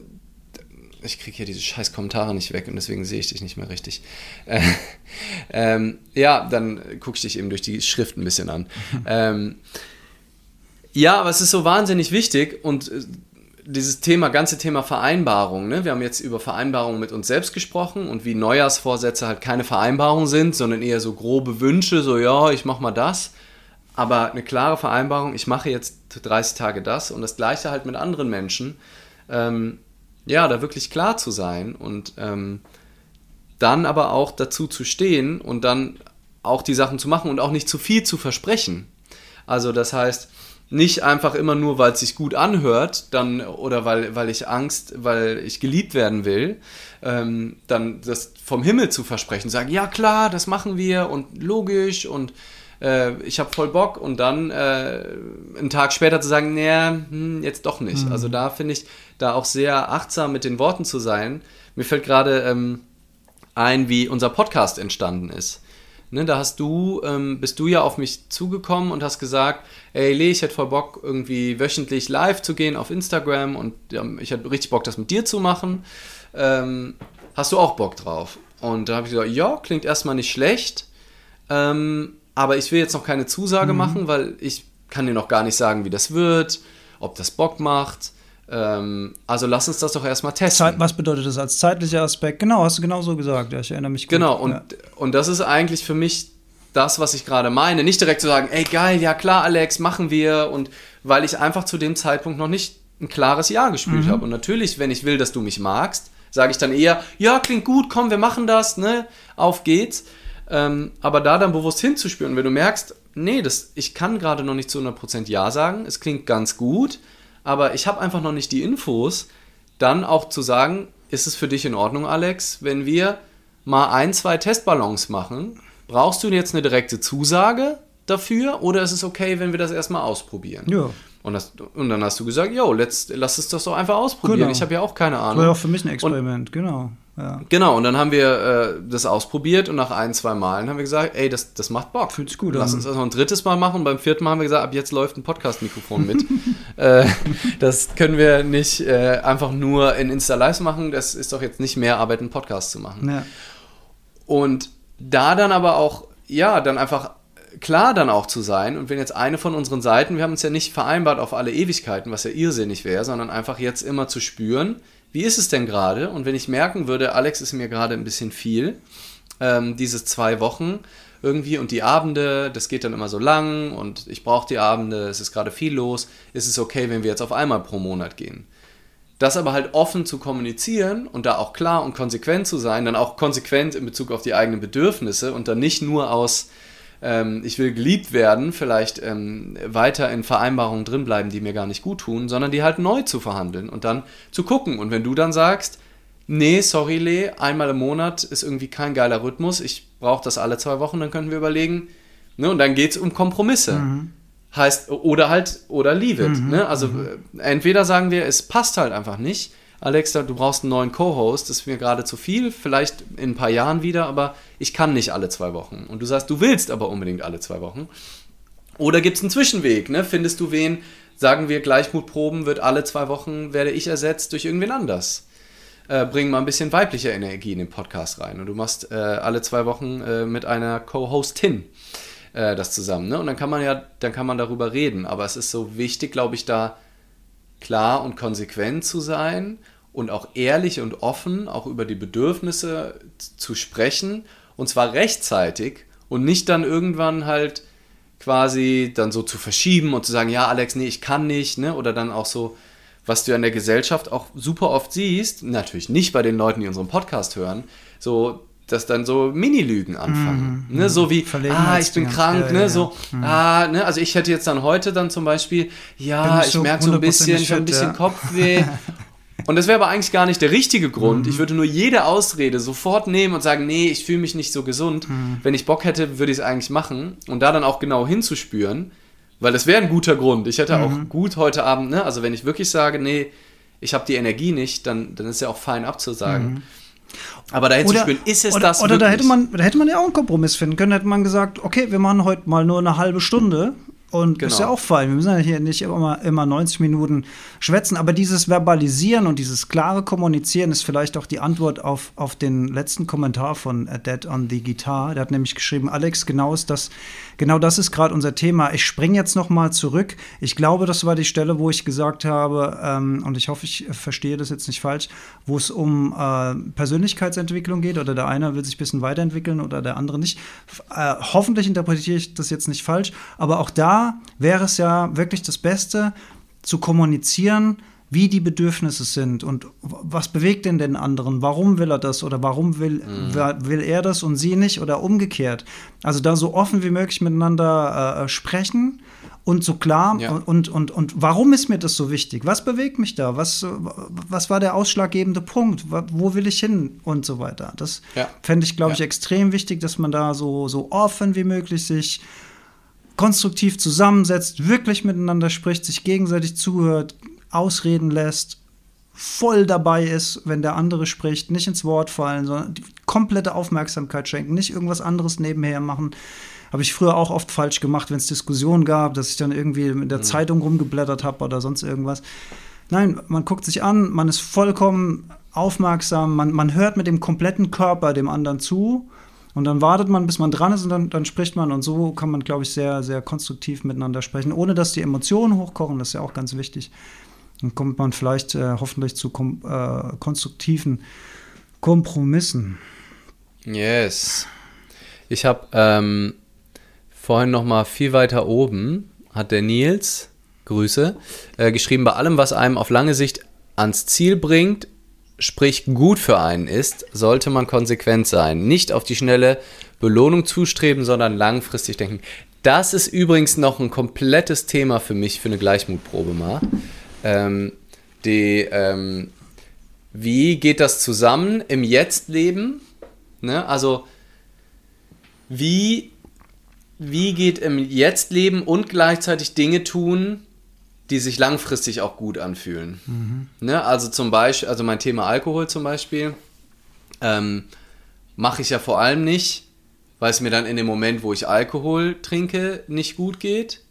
ich kriege hier diese scheiß Kommentare nicht weg und deswegen sehe ich dich nicht mehr richtig. Äh, ähm, ja, dann gucke ich dich eben durch die Schrift ein bisschen an. ähm, ja, aber es ist so wahnsinnig wichtig und äh, dieses Thema, ganze Thema Vereinbarung, ne? wir haben jetzt über Vereinbarungen mit uns selbst gesprochen und wie Neujahrsvorsätze halt keine Vereinbarung sind, sondern eher so grobe Wünsche, so ja, ich mach mal das. Aber eine klare Vereinbarung, ich mache jetzt 30 Tage das und das gleiche halt mit anderen Menschen. Ähm, ja, da wirklich klar zu sein und ähm, dann aber auch dazu zu stehen und dann auch die Sachen zu machen und auch nicht zu viel zu versprechen. Also das heißt, nicht einfach immer nur, weil es sich gut anhört, dann oder weil, weil ich Angst, weil ich geliebt werden will, ähm, dann das vom Himmel zu versprechen, sagen, ja klar, das machen wir und logisch und äh, ich habe voll Bock und dann äh, einen Tag später zu sagen, nee, hm, jetzt doch nicht. Mhm. Also da finde ich, da auch sehr achtsam mit den Worten zu sein. Mir fällt gerade ähm, ein, wie unser Podcast entstanden ist. Ne, da hast du, ähm, bist du ja auf mich zugekommen und hast gesagt, ey Lee, ich hätte voll Bock, irgendwie wöchentlich live zu gehen auf Instagram und ähm, ich hätte richtig Bock, das mit dir zu machen. Ähm, hast du auch Bock drauf? Und da habe ich gesagt, ja, klingt erstmal nicht schlecht, ähm, aber ich will jetzt noch keine Zusage mhm. machen, weil ich kann dir noch gar nicht sagen, wie das wird, ob das Bock macht. Ähm, also lass uns das doch erstmal testen. Zeit, was bedeutet das als zeitlicher Aspekt? Genau, hast du genau so gesagt. Ja, ich erinnere mich gut. Genau, und, ja. und das ist eigentlich für mich das, was ich gerade meine. Nicht direkt zu sagen, ey geil, ja klar, Alex, machen wir. Und weil ich einfach zu dem Zeitpunkt noch nicht ein klares Ja gespielt mhm. habe. Und natürlich, wenn ich will, dass du mich magst, sage ich dann eher, ja, klingt gut, komm, wir machen das, ne? Auf geht's. Ähm, aber da dann bewusst hinzuspüren, wenn du merkst, nee, das, ich kann gerade noch nicht zu 100% Ja sagen, es klingt ganz gut, aber ich habe einfach noch nicht die Infos, dann auch zu sagen, ist es für dich in Ordnung, Alex, wenn wir mal ein, zwei Testballons machen. Brauchst du jetzt eine direkte Zusage dafür oder ist es okay, wenn wir das erstmal ausprobieren? Ja. Und, das, und dann hast du gesagt, jo, let's, lass es das doch einfach ausprobieren. Genau. Ich habe ja auch keine Ahnung. Das war ja auch für mich ein Experiment, genau. Ja. Genau, und dann haben wir äh, das ausprobiert und nach ein, zwei Malen haben wir gesagt, ey, das, das macht Bock. Fühlt sich gut Lass an. uns das noch ein drittes Mal machen. Und beim vierten Mal haben wir gesagt, ab jetzt läuft ein Podcast-Mikrofon mit. äh, das können wir nicht äh, einfach nur in Insta-Lives machen. Das ist doch jetzt nicht mehr Arbeit, einen Podcast zu machen. Ja. Und da dann aber auch, ja, dann einfach klar dann auch zu sein. Und wenn jetzt eine von unseren Seiten, wir haben uns ja nicht vereinbart auf alle Ewigkeiten, was ja irrsinnig wäre, sondern einfach jetzt immer zu spüren, wie ist es denn gerade? Und wenn ich merken würde, Alex ist mir gerade ein bisschen viel, ähm, diese zwei Wochen irgendwie und die Abende, das geht dann immer so lang und ich brauche die Abende, es ist gerade viel los, ist es okay, wenn wir jetzt auf einmal pro Monat gehen. Das aber halt offen zu kommunizieren und da auch klar und konsequent zu sein, dann auch konsequent in Bezug auf die eigenen Bedürfnisse und dann nicht nur aus, ähm, ich will geliebt werden, vielleicht ähm, weiter in Vereinbarungen drinbleiben, die mir gar nicht gut tun, sondern die halt neu zu verhandeln und dann zu gucken. Und wenn du dann sagst, nee, sorry, Lee, einmal im Monat ist irgendwie kein geiler Rhythmus, ich brauche das alle zwei Wochen, dann können wir überlegen, ne, und dann geht es um Kompromisse. Heißt, oder halt, oder leave it. Ne? Also äh, entweder sagen wir, es passt halt einfach nicht. Alexa, du brauchst einen neuen Co-Host, das ist mir gerade zu viel, vielleicht in ein paar Jahren wieder, aber ich kann nicht alle zwei Wochen. Und du sagst, du willst aber unbedingt alle zwei Wochen. Oder gibt es einen Zwischenweg? Ne? Findest du wen, sagen wir, Gleichmutproben wird alle zwei Wochen, werde ich ersetzt durch irgendwen anders? Äh, bring mal ein bisschen weibliche Energie in den Podcast rein. Und du machst äh, alle zwei Wochen äh, mit einer Co-Hostin äh, das zusammen. Ne? Und dann kann man ja, dann kann man darüber reden. Aber es ist so wichtig, glaube ich, da klar und konsequent zu sein und auch ehrlich und offen auch über die Bedürfnisse zu sprechen und zwar rechtzeitig und nicht dann irgendwann halt quasi dann so zu verschieben und zu sagen, ja Alex, nee, ich kann nicht, ne? oder dann auch so, was du in der Gesellschaft auch super oft siehst, natürlich nicht bei den Leuten, die unseren Podcast hören, so dass dann so Mini-Lügen anfangen. Ne? So wie, ah, ich bin krank, Ja, ne? ja, so, ah, ne? Also ich hätte jetzt dann heute dann zum Beispiel, ja, ich ich so merke so ein bisschen, 100% schon ein bisschen ja. Kopfweh. Und das wäre aber eigentlich gar nicht der richtige Mhm. Grund. Ich würde nur jede Ausrede sofort nehmen und sagen, nee, ich fühle mich nicht so gesund. Mhm. Wenn ich Bock hätte, würde ich es eigentlich machen. Und da dann auch genau hinzuspüren, weil das wäre ein guter Grund. Ich hätte Mhm. auch gut heute Abend, ne? Also wenn ich wirklich sage, nee, ich habe die Energie nicht, dann, dann ist ja auch fein abzusagen. Aber dahin zu spüren, ist es oder, das Oder da wirklich? hätte, man, da hätte man ja auch einen Kompromiss finden können. Da hätte man gesagt, okay, wir machen heute mal nur eine halbe Stunde. Und ist Genau. ja auch fein. Wir müssen ja hier nicht immer, immer 90 Minuten schwätzen. Aber dieses Verbalisieren und dieses klare Kommunizieren ist vielleicht auch die Antwort auf, auf den letzten Kommentar von A Dead on the Guitar. Der hat nämlich geschrieben, Alex, genau, ist das, genau das ist gerade unser Thema. Ich springe jetzt noch mal zurück. Ich glaube, das war die Stelle, wo ich gesagt habe, ähm, und ich hoffe, ich verstehe das jetzt nicht falsch, wo es um äh, Persönlichkeitsentwicklung geht oder der eine will sich ein bisschen weiterentwickeln oder der andere nicht. Äh, hoffentlich interpretiere ich das jetzt nicht falsch, aber auch da wäre es ja wirklich das Beste, zu kommunizieren, wie die Bedürfnisse sind und was bewegt denn den anderen? Warum will er das oder warum will, wer- will er das und sie nicht oder umgekehrt? Also da so offen wie möglich miteinander äh, sprechen und so klar Ja. und, und, und warum ist mir das so wichtig? Was bewegt mich da? Was, äh, was war der ausschlaggebende Punkt? Wo will ich hin? Und so weiter. Das Ja. fände ich, glaube ich, Ja. extrem wichtig, dass man da so, so offen wie möglich sich konstruktiv zusammensetzt, wirklich miteinander spricht, sich gegenseitig zuhört, ausreden lässt, voll dabei ist, wenn der andere spricht, nicht ins Wort fallen, sondern die komplette Aufmerksamkeit schenken, nicht irgendwas anderes nebenher machen. Habe ich früher auch oft falsch gemacht, wenn es Diskussionen gab, dass ich dann irgendwie mit der Zeitung rumgeblättert habe oder sonst irgendwas. Nein, man guckt sich an, man ist vollkommen aufmerksam, man, man hört mit dem kompletten Körper dem anderen zu und dann wartet man, bis man dran ist und dann, dann spricht man und so kann man, glaube ich, sehr, sehr konstruktiv miteinander sprechen, ohne dass die Emotionen hochkochen, das ist ja auch ganz wichtig. Dann kommt man vielleicht äh, hoffentlich zu kom äh, konstruktiven Kompromissen. Yes. Ich habe ähm, vorhin noch mal viel weiter oben hat der Nils Grüße äh, geschrieben bei allem was einem auf lange Sicht ans Ziel bringt sprich gut für einen ist sollte man konsequent sein. Nicht auf die schnelle Belohnung zustreben sondern langfristig denken. Das ist übrigens noch ein komplettes Thema für mich für eine Gleichmutprobe mal ähm, die ähm, wie geht das zusammen im Jetzt leben Ne? Also, wie, wie geht im Jetzt leben und gleichzeitig Dinge tun, die sich langfristig auch gut anfühlen. Mhm. Ne? Also zum Beispiel, also mein Thema Alkohol zum Beispiel, ähm, mache ich ja vor allem nicht, weil es mir dann in dem Moment, wo ich Alkohol trinke, nicht gut geht,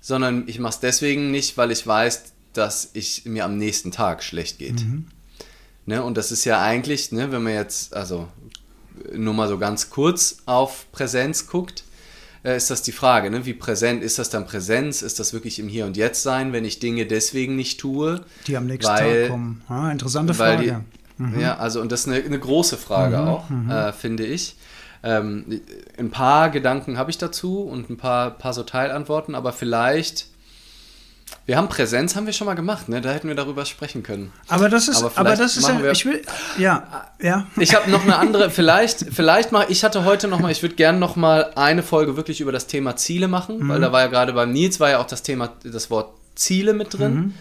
sondern ich mache es deswegen nicht, weil ich weiß, dass ich mir am nächsten Tag schlecht geht. Mhm. Ne? Und das ist ja eigentlich, ne, wenn man jetzt, also nur mal so ganz kurz auf Präsenz guckt, äh, ist das die Frage, ne? wie präsent ist das dann Präsenz? Ist das wirklich im Hier und Jetzt sein, wenn ich Dinge deswegen nicht tue? Die am nächsten weil, Tag kommen. Ah, interessante Frage. Die, mhm. Ja, also und das ist eine, eine große Frage mhm, auch, mhm. Äh, finde ich. Ähm, ein paar Gedanken habe ich dazu und ein paar, paar so Teilantworten, aber vielleicht wir haben Präsenz, haben wir schon mal gemacht, ne? Da hätten wir darüber sprechen können. Aber das ist, aber, aber das ist ja, ich will, ja, ja. Ich habe noch eine andere, vielleicht, vielleicht mal, ich hatte heute noch mal, ich würde gerne noch mal eine Folge wirklich über das Thema Ziele machen, mhm. weil da war ja gerade beim Nils war ja auch das Thema, das Wort Ziele mit drin. Mhm.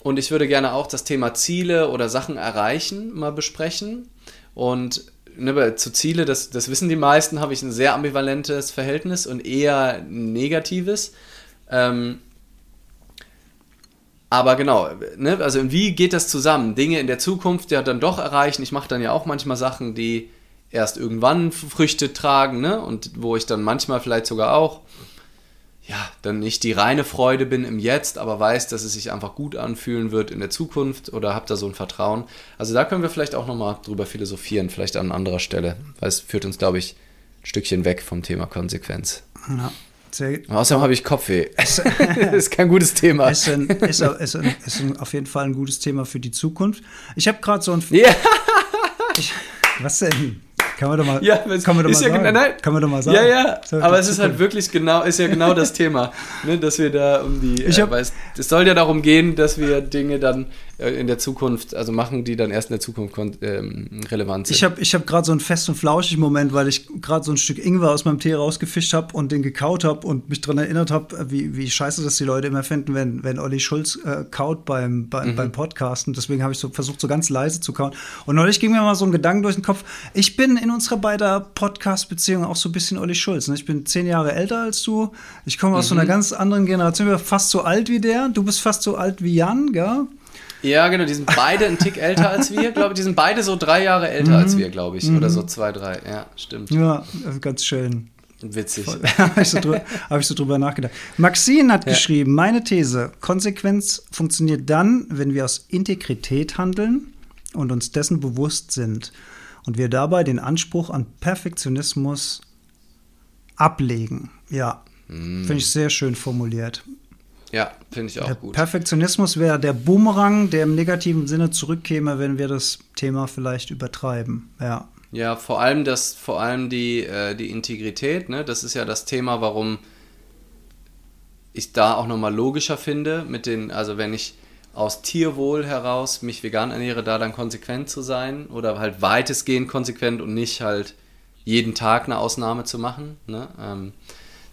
Und ich würde gerne auch das Thema Ziele oder Sachen erreichen mal besprechen. Und ne, zu Ziele, das, das wissen die meisten, habe ich ein sehr ambivalentes Verhältnis und eher negatives. Ähm, aber genau, ne, also wie geht das zusammen? Dinge in der Zukunft ja dann doch erreichen. Ich mache dann ja auch manchmal Sachen, die erst irgendwann Früchte tragen, ne? Und wo ich dann manchmal vielleicht sogar auch, ja, dann nicht die reine Freude bin im Jetzt, aber weiß, dass es sich einfach gut anfühlen wird in der Zukunft oder habe da so ein Vertrauen. Also da können wir vielleicht auch nochmal drüber philosophieren, vielleicht an anderer Stelle, weil es führt uns, glaube ich, ein Stückchen weg vom Thema Konsequenz. Ja. Außerdem habe ich Kopfweh. das ist kein gutes Thema. Ist, ein, ist, ist, ein, ist ein, auf jeden Fall ein gutes Thema für die Zukunft. Ich habe gerade so ein. Ja. Ich, was denn? Kann man doch mal, ja, kann man doch mal ja, sagen. Nein, kann man doch mal sagen. Ja, ja, aber es ist halt wirklich genau, ist ja genau das Thema, ne, dass wir da um die, ich hab, äh, es, es soll ja darum gehen, dass wir Dinge dann äh, in der Zukunft, also machen, die dann erst in der Zukunft ähm, relevant sind. Ich habe ich hab gerade so einen fest und flauschig Moment, weil ich gerade so ein Stück Ingwer aus meinem Tee rausgefischt habe und den gekaut habe und mich daran erinnert habe, wie, wie scheiße das die Leute immer finden, wenn, wenn Olli Schulz äh, kaut beim, beim, mhm. beim Podcasten. Deswegen habe ich so versucht, so ganz leise zu kauen. Und neulich ging mir mal so ein Gedanke durch den Kopf. Ich bin in unserer beider Podcast-Beziehung auch so ein bisschen Olli Schulz. Ne? Ich bin zehn Jahre älter als du. Ich komme aus mhm. so einer ganz anderen Generation. Ich bin fast so alt wie der. Du bist fast so alt wie Jan, gell? Ja, genau, die sind beide ein Tick älter als wir, glaube ich. Die sind beide so drei Jahre älter mhm. als wir, glaube ich. Mhm. Oder so zwei, drei. Ja, stimmt. Ja, ganz schön. Witzig. Habe ich, so drüber, hab ich so drüber nachgedacht. Maxine hat ja. geschrieben, meine These, Konsequenz funktioniert dann, wenn wir aus Integrität handeln und uns dessen bewusst sind und wir dabei den Anspruch an Perfektionismus ablegen. Ja, mm. finde ich sehr schön formuliert. Ja, finde ich auch der gut. Perfektionismus wäre der Bumerang, der im negativen Sinne zurückkäme, wenn wir das Thema vielleicht übertreiben. Ja. Ja, vor allem das, vor allem die, äh, die Integrität, ne? Das ist ja das Thema, warum ich da auch nochmal logischer finde, mit den, also wenn ich aus Tierwohl heraus mich vegan ernähre, da dann konsequent zu sein oder halt weitestgehend konsequent und nicht halt jeden Tag eine Ausnahme zu machen. Ne? Ähm,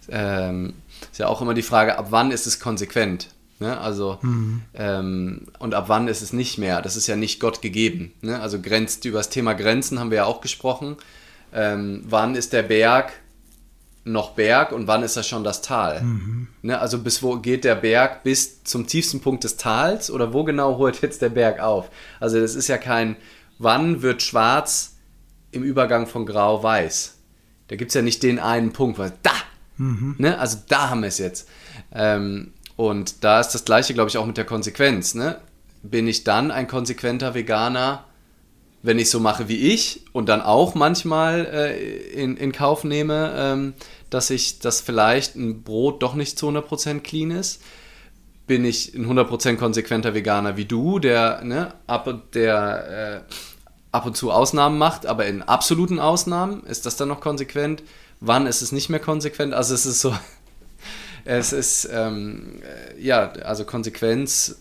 ähm, ist ja auch immer die Frage, ab wann ist es konsequent? Ne? Also, mhm. ähm, und ab wann ist es nicht mehr? Das ist ja nicht Gott gegeben. Ne? Also, grenzt, über das Thema Grenzen haben wir ja auch gesprochen. Ähm, wann ist der Berg noch Berg und wann ist das schon das Tal? Mhm. Ne? Also, bis wo geht der Berg? Bis zum tiefsten Punkt des Tals oder wo genau holt jetzt der Berg auf? Also, das ist ja kein, wann wird schwarz im Übergang von grau-weiß? Da gibt es ja nicht den einen Punkt, weil da Mhm. Ne? Also da haben wir es jetzt. Ähm, und da ist das gleiche, glaube ich, auch mit der Konsequenz. Ne? Bin ich dann ein konsequenter Veganer, wenn ich so mache wie ich und dann auch manchmal äh, in, in Kauf nehme, ähm, dass ich, dass vielleicht ein Brot doch nicht zu 100% clean ist? Bin ich ein 100% konsequenter Veganer wie du, der, ne, ab, der äh, ab und zu Ausnahmen macht, aber in absoluten Ausnahmen? Ist das dann noch konsequent? Wann ist es nicht mehr konsequent. Also es ist so, es ist, ähm, äh, ja, also Konsequenz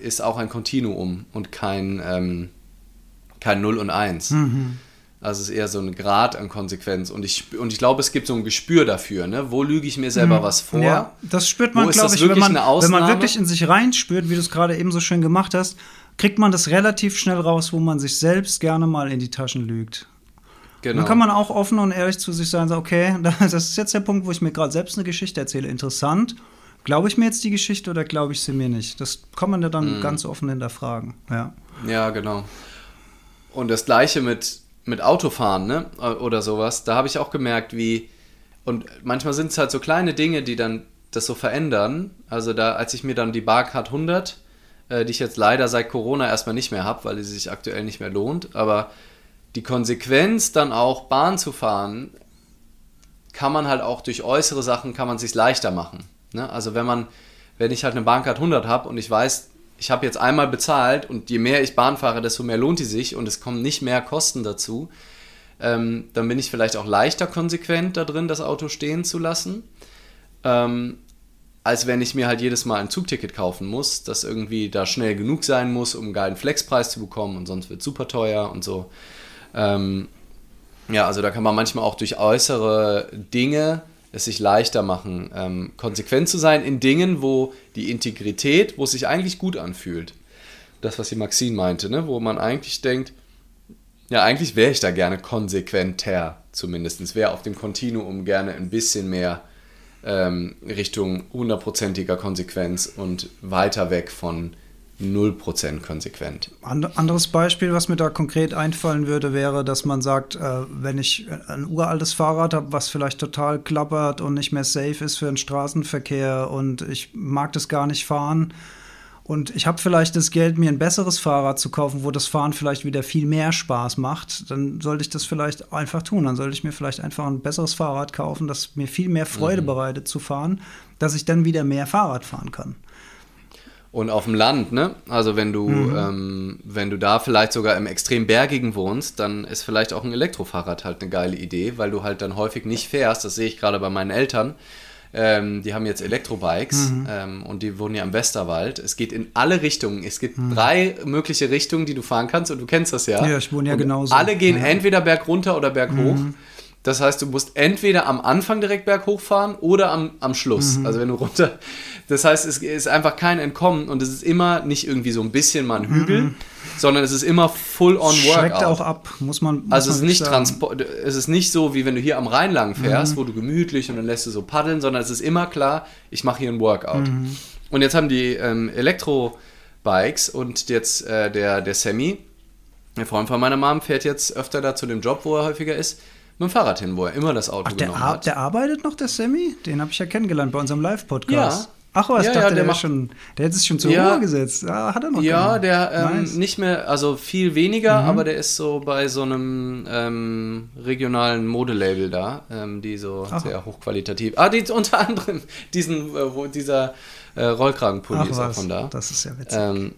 ist auch ein Kontinuum und kein, ähm, kein 0 und 1. Mhm. Also es ist eher so ein Grad an Konsequenz. Und ich, und ich glaube, es gibt so ein Gespür dafür, ne? Wo lüge ich mir selber mhm. was vor? Ja, das spürt man, glaube ich, wenn man, wenn man wirklich in sich reinspürt, wie du es gerade eben so schön gemacht hast, kriegt man das relativ schnell raus, wo man sich selbst gerne mal in die Taschen lügt. Genau. Dann kann man auch offen und ehrlich zu sich sein, so, okay, das ist jetzt der Punkt, wo ich mir gerade selbst eine Geschichte erzähle. Interessant. Glaube ich mir jetzt die Geschichte oder glaube ich sie mir nicht? Das kann man ja dann mm. ganz offen hinterfragen. Ja, ja genau. Und das Gleiche mit, mit Autofahren, ne? Oder sowas. Da habe ich auch gemerkt, wie. Und manchmal sind es halt so kleine Dinge, die dann das so verändern. Also da, als ich mir dann die Barcard 100, äh, die ich jetzt leider seit Corona erstmal nicht mehr habe, weil sie sich aktuell nicht mehr lohnt, aber die Konsequenz dann auch Bahn zu fahren, kann man halt auch durch äußere Sachen, kann man sich leichter machen. Ne? Also wenn man, wenn ich halt eine Bahncard 100 habe und ich weiß, ich habe jetzt einmal bezahlt und je mehr ich Bahn fahre, desto mehr lohnt die sich und es kommen nicht mehr Kosten dazu, ähm, dann bin ich vielleicht auch leichter konsequent da drin, das Auto stehen zu lassen. Ähm, als wenn ich mir halt jedes Mal ein Zugticket kaufen muss, das irgendwie da schnell genug sein muss, um einen geilen Flexpreis zu bekommen und sonst wird super teuer und so. Ähm, ja, also da kann man manchmal auch durch äußere Dinge es sich leichter machen, ähm, konsequent zu sein in Dingen, wo die Integrität, wo es sich eigentlich gut anfühlt. Das, was die Maxine meinte, ne? wo man eigentlich denkt, ja, eigentlich wäre ich da gerne konsequenter, zumindest. Wäre auf dem Kontinuum gerne ein bisschen mehr ähm, Richtung hundertprozentiger Konsequenz und weiter weg von 0% konsequent. Anderes Beispiel, was mir da konkret einfallen würde, wäre, dass man sagt, äh, wenn ich ein uraltes Fahrrad habe, was vielleicht total klappert und nicht mehr safe ist für den Straßenverkehr und ich mag das gar nicht fahren, und ich habe vielleicht das Geld, mir ein besseres Fahrrad zu kaufen, wo das Fahren vielleicht wieder viel mehr Spaß macht, dann sollte ich das vielleicht einfach tun. Dann sollte ich mir vielleicht einfach ein besseres Fahrrad kaufen, das mir viel mehr Freude mhm. bereitet zu fahren, dass ich dann wieder mehr Fahrrad fahren kann. Und auf dem Land, ne? Also wenn du, mhm. ähm, wenn du da vielleicht sogar im extrem bergigen wohnst, dann ist vielleicht auch ein Elektrofahrrad halt eine geile Idee, weil du halt dann häufig nicht fährst. Das sehe ich gerade bei meinen Eltern ähm, die haben jetzt Elektrobikes mhm. ähm, und die wohnen ja im Westerwald. Es geht in alle Richtungen. Es gibt mhm. drei mögliche Richtungen, die du fahren kannst und du kennst das ja. Ja, ich wohne ja und genauso. Alle gehen ja. entweder bergunter oder berghoch. Mhm. Das heißt, du musst entweder am Anfang direkt berghoch fahren oder am, am Schluss. Mhm. Also wenn du runter. Das heißt, es ist einfach kein Entkommen und es ist immer nicht irgendwie so ein bisschen mal ein Hügel, mhm. sondern es ist immer full on workout. Schreckt auch ab, muss man. Muss also es, ist nicht Transport, es ist nicht so, wie wenn du hier am Rhein lang fährst, mhm. wo du gemütlich und dann lässt du so paddeln, sondern es ist immer klar, ich mache hier ein Workout. Mhm. Und jetzt haben die ähm, Elektro-Bikes und jetzt äh, der, der Sammy, der Freund von meiner Mom, fährt jetzt öfter da zu dem Job, wo er häufiger ist mit dem Fahrrad hin, wo er immer das Auto Ach, der genommen hat. Der arbeitet noch, der Sammy? Den habe ich ja kennengelernt bei unserem Live-Podcast. Ja. Ach was, ja, dachte, ja, der, der, schon, der hat sich schon zur ja, Ruhe gesetzt. Ah, hat er noch Ja, der ähm, nice. nicht mehr, also viel weniger, mhm. aber der ist so bei so einem ähm, regionalen Modelabel da, ähm, die so Ach. sehr hochqualitativ. Ah, die unter anderem diesen, äh, dieser äh, Rollkragenpulli ist auch von da. Das ist ja witzig. Ähm,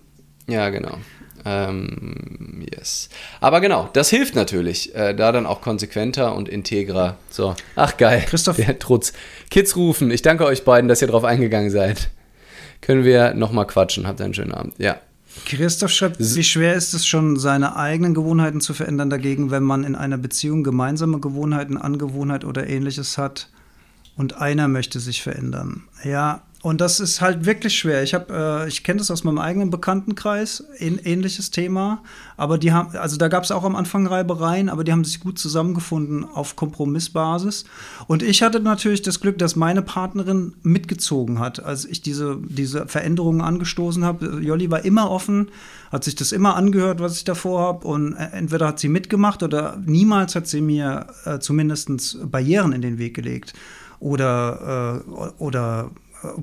ja, genau. Ähm, yes. Aber genau, das hilft natürlich, äh, da dann auch konsequenter und integrer. So, ach geil. Christoph. Der Trutz. Kids rufen. Ich danke euch beiden, dass ihr drauf eingegangen seid. Können wir nochmal quatschen. Habt einen schönen Abend. Ja. Christoph schreibt, wie schwer ist es schon, seine eigenen Gewohnheiten zu verändern dagegen, wenn man in einer Beziehung gemeinsame Gewohnheiten, Angewohnheit oder ähnliches hat und einer möchte sich verändern? Ja, und das ist halt wirklich schwer. Ich habe, äh, ich kenne das aus meinem eigenen Bekanntenkreis, ein ähnliches Thema. Aber die haben, also da gab es auch am Anfang Reibereien, aber die haben sich gut zusammengefunden auf Kompromissbasis. Und ich hatte natürlich das Glück, dass meine Partnerin mitgezogen hat, als ich diese, diese Veränderungen angestoßen habe. Jolli war immer offen, hat sich das immer angehört, was ich davor habe. Und äh, entweder hat sie mitgemacht oder niemals hat sie mir äh, zumindest Barrieren in den Weg gelegt. Oder, äh, oder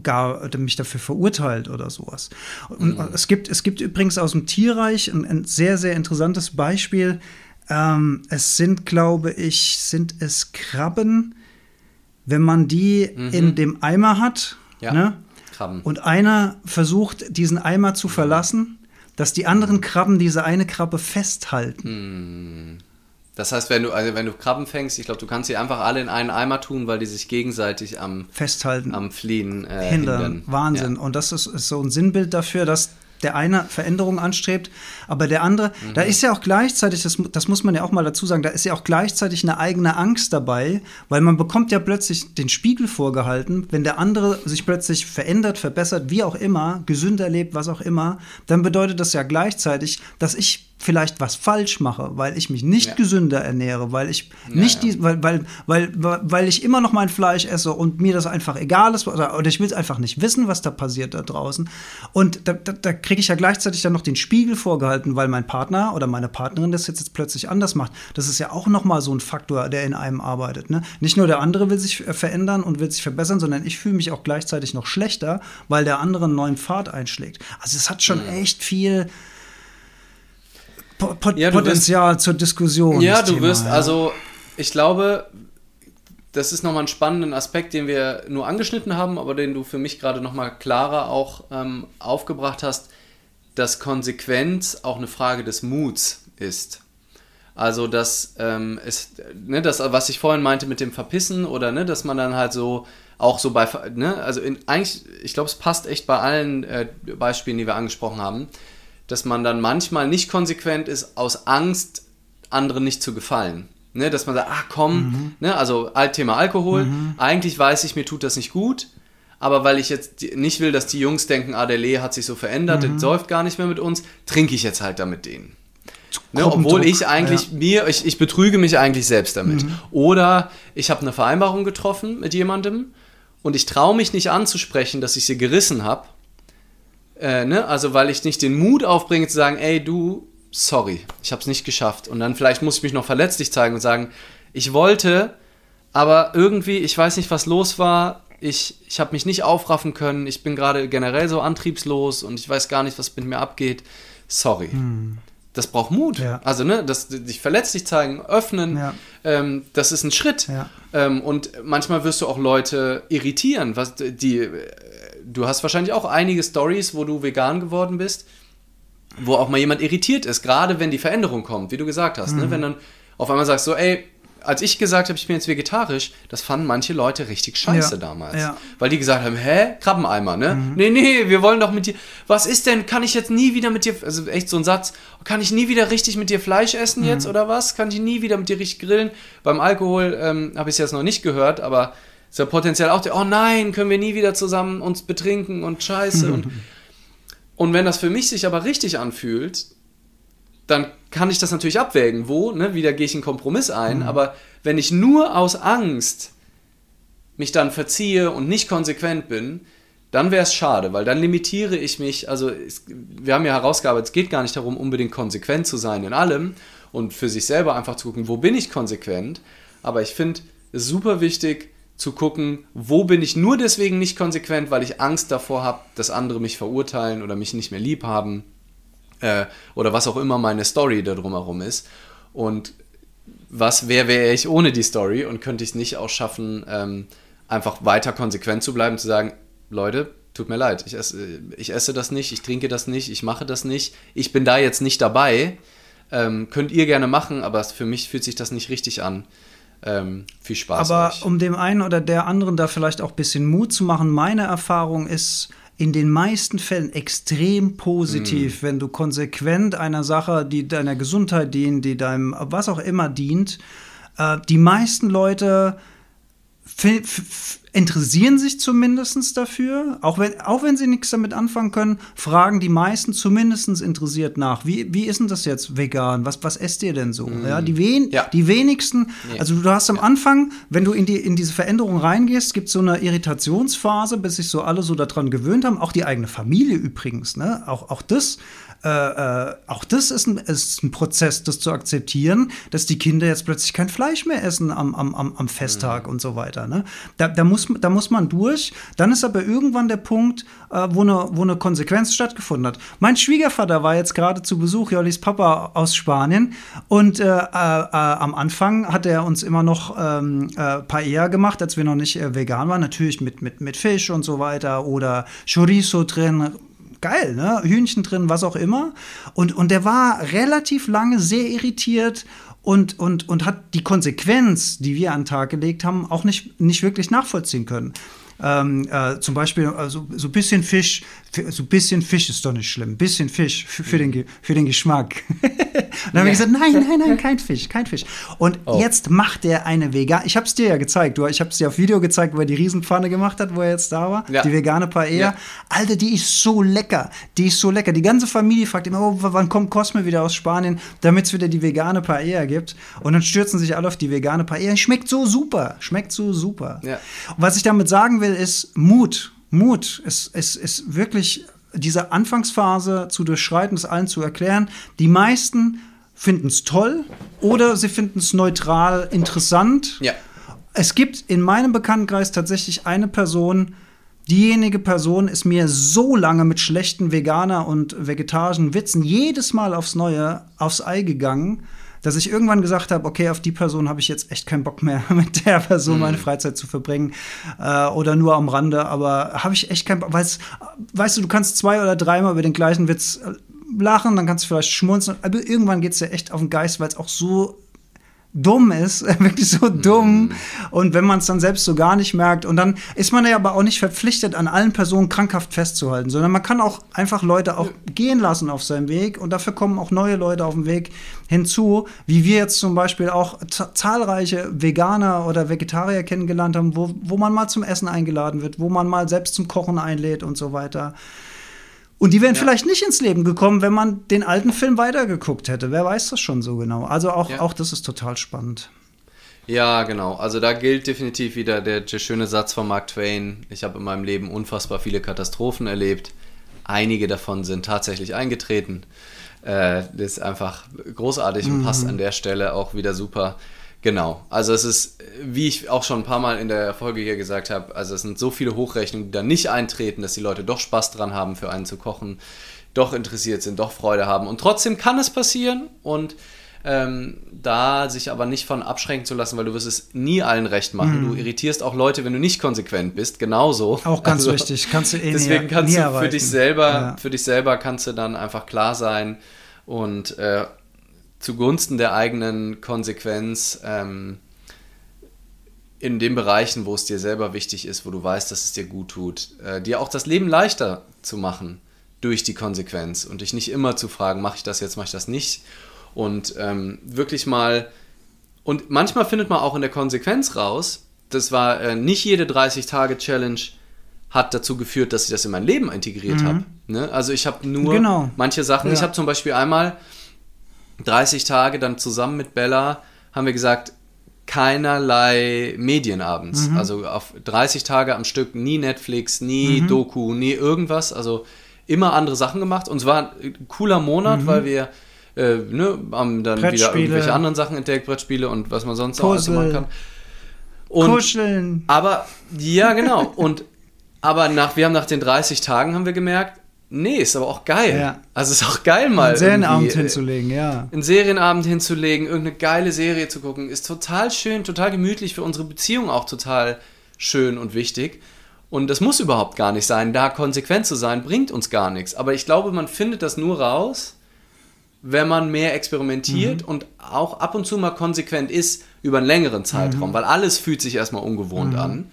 gar mich dafür verurteilt oder sowas. Und mhm. es, gibt, es gibt übrigens aus dem Tierreich ein, ein sehr, sehr interessantes Beispiel. Ähm, es sind, glaube ich, sind es Krabben, wenn man die mhm. in dem Eimer hat. Ja, ne? Krabben. Und einer versucht, diesen Eimer zu verlassen, dass die anderen Krabben diese eine Krabbe festhalten. Mhm. Das heißt, wenn du, also wenn du Krabben fängst, ich glaube, du kannst sie einfach alle in einen Eimer tun, weil die sich gegenseitig am Festhalten, am Fliehen äh, hindern. hindern. Wahnsinn. Ja. Und das ist, ist, so ein Sinnbild dafür, dass der eine Veränderungen anstrebt, aber der andere, mhm. da ist ja auch gleichzeitig, das, das muss man ja auch mal dazu sagen, da ist ja auch gleichzeitig eine eigene Angst dabei, weil man bekommt ja plötzlich den Spiegel vorgehalten, wenn der andere sich plötzlich verändert, verbessert, wie auch immer, gesünder lebt, was auch immer, dann bedeutet das ja gleichzeitig, dass ich vielleicht was falsch mache, weil ich mich nicht Ja. gesünder ernähre, weil ich Ja, nicht die, weil, weil, weil, weil ich immer noch mein Fleisch esse und mir das einfach egal ist oder, oder ich will es einfach nicht wissen, was da passiert da draußen. Und da, da, da kriege ich ja gleichzeitig dann noch den Spiegel vorgehalten, weil mein Partner oder meine Partnerin das jetzt, jetzt plötzlich anders macht. Das ist ja auch noch mal so ein Faktor, der in einem arbeitet. Ne? Nicht nur der andere will sich äh, verändern und will sich verbessern, sondern ich fühle mich auch gleichzeitig noch schlechter, weil der andere einen neuen Pfad einschlägt. Also es hat schon echt viel Po- Po- Ja, du wirst- Potenzial zur Diskussion. Ja, du Thema, wirst, ja. also ich glaube, das ist nochmal ein spannender Aspekt, den wir nur angeschnitten haben, aber den du für mich gerade nochmal klarer auch ähm, aufgebracht hast, dass Konsequenz auch eine Frage des Muts ist. Also, dass ähm, es, ne, das, was ich vorhin meinte mit dem Verpissen oder ne, dass man dann halt so auch so bei, ne, also in, eigentlich, ich glaube, es passt echt bei allen äh, Beispielen, die wir angesprochen haben, dass man dann manchmal nicht konsequent ist aus Angst, anderen nicht zu gefallen. Ne, dass man sagt, ach komm, ne, also Thema Alkohol, eigentlich weiß ich, mir tut das nicht gut, aber weil ich jetzt nicht will, dass die Jungs denken, ah, der Lee hat sich so verändert, der säuft gar nicht mehr mit uns, trinke ich jetzt halt da mit denen. Ne, obwohl ich eigentlich mir, ich, ich betrüge mich eigentlich selbst damit. Oder ich habe eine Vereinbarung getroffen mit jemandem und ich traue mich nicht anzusprechen, dass ich sie gerissen habe. Äh, ne? Also weil ich nicht den Mut aufbringe zu sagen, ey du, sorry, ich habe es nicht geschafft. Und dann vielleicht muss ich mich noch verletzlich zeigen und sagen, ich wollte, aber irgendwie, ich weiß nicht, was los war. Ich, ich habe mich nicht aufraffen können. Ich bin gerade generell so antriebslos und ich weiß gar nicht, was mit mir abgeht. Sorry. Das braucht Mut. Ja. Also, ne, das, sich verletzlich zeigen, öffnen, Ja. ähm, das ist ein Schritt. Ja. Ähm, und manchmal wirst du auch Leute irritieren. Was, die, du hast wahrscheinlich auch einige Stories, wo du vegan geworden bist, wo auch mal jemand irritiert ist, gerade wenn die Veränderung kommt, wie du gesagt hast. Mhm. Ne? Wenn dann auf einmal sagst, so, ey, als ich gesagt habe, ich bin jetzt vegetarisch, das fanden manche Leute richtig scheiße Ja. damals. Ja. Mhm. Weil die gesagt haben, hä, Krabbeneimer, ne? Nee, nee, wir wollen doch mit dir, was ist denn, kann ich jetzt nie wieder mit dir, also echt so ein Satz, kann ich nie wieder richtig mit dir Fleisch essen Mhm. jetzt oder was? Kann ich nie wieder mit dir richtig grillen? Beim Alkohol ähm, habe ich es jetzt noch nicht gehört, aber ist ja potenziell auch der, oh nein, können wir nie wieder zusammen uns betrinken und scheiße und und wenn das für mich sich aber richtig anfühlt, dann kann ich das natürlich abwägen, wo, ne, wieder gehe ich einen Kompromiss ein, aber wenn ich nur aus Angst mich dann verziehe und nicht konsequent bin, dann wäre es schade, weil dann limitiere ich mich, also es, wir haben ja herausgearbeitet, es geht gar nicht darum, unbedingt konsequent zu sein in allem und für sich selber einfach zu gucken, wo bin ich konsequent, aber ich finde es super wichtig zu gucken, wo bin ich nur deswegen nicht konsequent, weil ich Angst davor habe, dass andere mich verurteilen oder mich nicht mehr lieb haben äh, oder was auch immer meine Story da drumherum ist. Und was, wer wäre ich ohne die Story und könnte ich es nicht auch schaffen, ähm, einfach weiter konsequent zu bleiben, zu sagen, Leute, tut mir leid, ich esse, ich esse das nicht, ich trinke das nicht, ich mache das nicht, ich bin da jetzt nicht dabei, ähm, könnt ihr gerne machen, aber für mich fühlt sich das nicht richtig an. Ähm, viel Spaß Aber euch. um dem einen oder der anderen da vielleicht auch ein bisschen Mut zu machen, meine Erfahrung ist in den meisten Fällen extrem positiv, Mhm. wenn du konsequent einer Sache, die deiner Gesundheit dient, die deinem was auch immer dient, äh, die meisten Leute interessieren sich zumindest dafür, auch wenn, auch wenn sie nichts damit anfangen können, fragen die meisten zumindest interessiert nach. Wie, wie ist denn das jetzt vegan? Was, was esst ihr denn so? Ja, die, wen, Ja. die wenigsten, Nee. also du hast am Anfang, wenn du in, die, in diese Veränderung reingehst, gibt es so eine Irritationsphase, bis sich so alle so daran gewöhnt haben. Auch die eigene Familie übrigens, ne? Auch, auch das. Äh, äh, auch das ist ein, ist ein Prozess, das zu akzeptieren, dass die Kinder jetzt plötzlich kein Fleisch mehr essen am, am, am, Festtag und so weiter. Ne? Da, da, muss, da muss man durch. Dann ist aber irgendwann der Punkt, äh, wo, eine, wo eine Konsequenz stattgefunden hat. Mein Schwiegervater war jetzt gerade zu Besuch, Jollis Papa aus Spanien. Und äh, äh, äh, am Anfang hat er uns immer noch ähm, äh, Paella gemacht, als wir noch nicht äh, vegan waren. Natürlich mit, mit, mit Fisch und so weiter oder Chorizo drin geil, ne? Hühnchen drin, was auch immer. Und, und der war relativ lange sehr irritiert und, und, und hat die Konsequenz, die wir an den Tag gelegt haben, auch nicht, nicht wirklich nachvollziehen können. Ähm, äh, zum Beispiel also, so ein bisschen Fisch, fi- so ein bisschen Fisch ist doch nicht schlimm, ein bisschen Fisch für, für, den, Ge- für den Geschmack. dann haben wir gesagt, nein, nein, nein, kein Fisch, kein Fisch. Und oh. jetzt macht er eine vegane, ich habe es dir ja gezeigt, du, ich habe es dir auf Video gezeigt, wo er die Riesenpfanne gemacht hat, wo er jetzt da war, ja. die vegane Paella. Ja. Alter, die ist so lecker, die ist so lecker. Die ganze Familie fragt immer, oh, wann kommt Cosme wieder aus Spanien, damit es wieder die vegane Paella gibt. Und dann stürzen sich alle auf die vegane Paella. Schmeckt so super, schmeckt so super. Ja. Und was ich damit sagen will, ist Mut. Mut. Es ist wirklich diese Anfangsphase zu durchschreiten, es allen zu erklären. Die meisten finden es toll oder sie finden es neutral interessant. Ja. Es gibt in meinem Bekanntenkreis tatsächlich eine Person, diejenige Person ist mir so lange mit schlechten Veganer und vegetarischen Witzen jedes Mal aufs Neue aufs Ei gegangen, dass ich irgendwann gesagt habe, okay, auf die Person habe ich jetzt echt keinen Bock mehr, mit der Person meine mhm. Freizeit zu verbringen äh, oder nur am Rande, aber habe ich echt keinen Bock, weil weißt du, du kannst zwei oder dreimal über den gleichen Witz äh, lachen, dann kannst du vielleicht schmunzeln, aber irgendwann geht es dir echt auf den Geist, weil es auch so dumm ist, wirklich so dumm. Mhm. Und wenn man es dann selbst so gar nicht merkt, und dann ist man ja aber auch nicht verpflichtet, an allen Personen krankhaft festzuhalten, sondern man kann auch einfach Leute auch gehen lassen auf seinem Weg und dafür kommen auch neue Leute auf dem Weg hinzu, wie wir jetzt zum Beispiel auch zahlreiche Veganer oder Vegetarier kennengelernt haben, wo, wo man mal zum Essen eingeladen wird, wo man mal selbst zum Kochen einlädt und so weiter. Und die wären ja. vielleicht nicht ins Leben gekommen, wenn man den alten Film weitergeguckt hätte. Wer weiß das schon so genau. Also auch, ja. auch das ist total spannend. Ja, genau. Also da gilt definitiv wieder der, der schöne Satz von Mark Twain. Ich habe in meinem Leben unfassbar viele Katastrophen erlebt. Einige davon sind tatsächlich eingetreten. Äh, das ist einfach großartig mhm. und passt an der Stelle auch wieder super Genau, also es ist, wie ich auch schon ein paar Mal in der Folge hier gesagt habe, also es sind so viele Hochrechnungen, die da nicht eintreten, dass die Leute doch Spaß dran haben, für einen zu kochen, doch interessiert sind, doch Freude haben. Und trotzdem kann es passieren und ähm, da sich aber nicht von abschränken zu lassen, weil du wirst es nie allen recht machen. Mhm. Du irritierst auch Leute, wenn du nicht konsequent bist, genauso. Auch ganz also, wichtig, kannst du eh Deswegen kannst nie du für dich selber, ja. für dich selber kannst du dann einfach klar sein und äh, zugunsten der eigenen Konsequenz ähm, in den Bereichen, wo es dir selber wichtig ist, wo du weißt, dass es dir gut tut, äh, dir auch das Leben leichter zu machen durch die Konsequenz und dich nicht immer zu fragen, mache ich das jetzt, mache ich das nicht und ähm, wirklich mal und manchmal findet man auch in der Konsequenz raus, das war äh, nicht jede 30-Tage-Challenge hat dazu geführt, dass ich das in mein Leben integriert mhm. habe. Ne? Also ich habe nur genau. manche Sachen. Ja. Ich habe zum Beispiel einmal 30 Tage dann zusammen mit Bella haben wir gesagt, keinerlei Medien abends. Mhm. Also auf 30 Tage am Stück nie Netflix, nie mhm. Doku, nie irgendwas. Also immer andere Sachen gemacht. Und es war ein cooler Monat, mhm. weil wir äh, ne, haben dann wieder irgendwelche anderen Sachen entdeckt, Brettspiele und was man sonst Puzzle. auch alles machen kann. Und, Kuscheln. Aber, ja, genau. Und aber nach, wir haben nach den 30 Tagen haben wir gemerkt, Nee, ist aber auch geil. Ja. Also ist auch geil mal. Einen Serienabend hinzulegen, ja. Einen Serienabend hinzulegen, irgendeine geile Serie zu gucken, ist total schön, total gemütlich, für unsere Beziehung auch total schön und wichtig. Und das muss überhaupt gar nicht sein. Da konsequent zu sein, bringt uns gar nichts. Aber ich glaube, man findet das nur raus, wenn man mehr experimentiert mhm. und auch ab und zu mal konsequent ist über einen längeren Zeitraum, mhm. weil alles fühlt sich erstmal ungewohnt mhm. an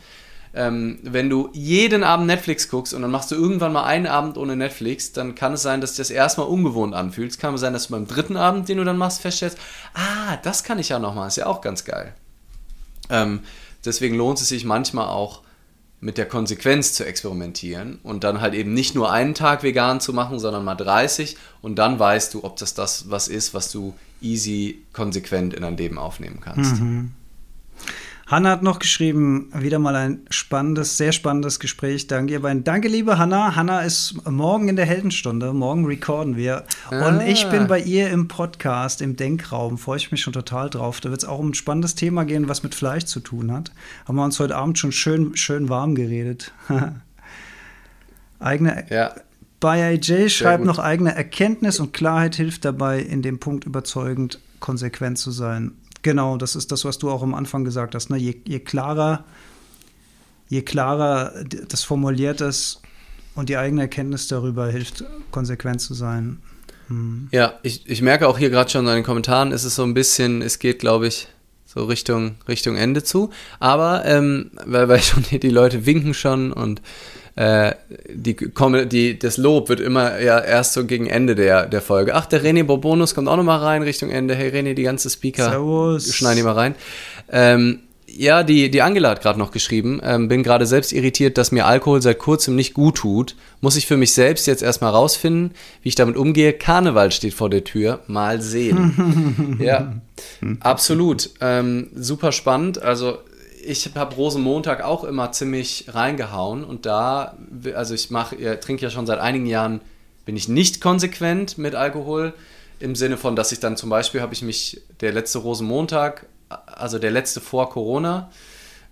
ähm, wenn du jeden Abend Netflix guckst und dann machst du irgendwann mal einen Abend ohne Netflix, dann kann es sein, dass dir das erstmal ungewohnt anfühlt. Es kann sein, dass du beim dritten Abend, den du dann machst, feststellst, ah, das kann ich ja nochmal, ist ja auch ganz geil. Ähm, deswegen lohnt es sich manchmal auch, mit der Konsequenz zu experimentieren und dann halt eben nicht nur einen Tag vegan zu machen, sondern mal 30 und dann weißt du, ob das das was ist, was du easy konsequent in dein Leben aufnehmen kannst. Mhm. Hanna hat noch geschrieben, wieder mal ein spannendes, sehr spannendes Gespräch. Danke ihr beiden. Danke, liebe Hanna. Hanna ist morgen in der Heldenstunde. Morgen recorden wir. Ah. Und ich bin bei ihr im Podcast, im Denkraum. Freue ich mich schon total drauf. Da wird es auch um ein spannendes Thema gehen, was mit Fleisch zu tun hat. Haben wir uns heute Abend schon schön, schön warm geredet. eigene. Ja. Bei AJ schreibt noch eigene Erkenntnis und Klarheit hilft dabei, in dem Punkt überzeugend konsequent zu sein. Genau, das ist das, was du auch am Anfang gesagt hast. Ne? Je, je klarer, je klarer das formuliert ist und die eigene Erkenntnis darüber hilft, konsequent zu sein. Hm. Ja, ich, ich merke auch hier gerade schon in den Kommentaren, ist es so ein bisschen, es geht, glaube ich, so Richtung, Richtung Ende zu. Aber, ähm, weil, weil schon die Leute winken schon und äh, die, die, das Lob wird immer ja, erst so gegen Ende der, der Folge. Ach, der René Bourbonus kommt auch noch mal rein Richtung Ende. Hey René, die ganze Speaker. Servus. Schneiden die mal rein. Ähm, ja, die, die Angela hat gerade noch geschrieben. Ähm, bin gerade selbst irritiert, dass mir Alkohol seit kurzem nicht gut tut. Muss ich für mich selbst jetzt erstmal rausfinden, wie ich damit umgehe. Karneval steht vor der Tür. Mal sehen. ja, absolut. Ähm, super spannend. Also ich habe Rosenmontag auch immer ziemlich reingehauen und da, also ich mache, trinke ja schon seit einigen Jahren, bin ich nicht konsequent mit Alkohol im Sinne von, dass ich dann zum Beispiel habe ich mich der letzte Rosenmontag, also der letzte vor Corona,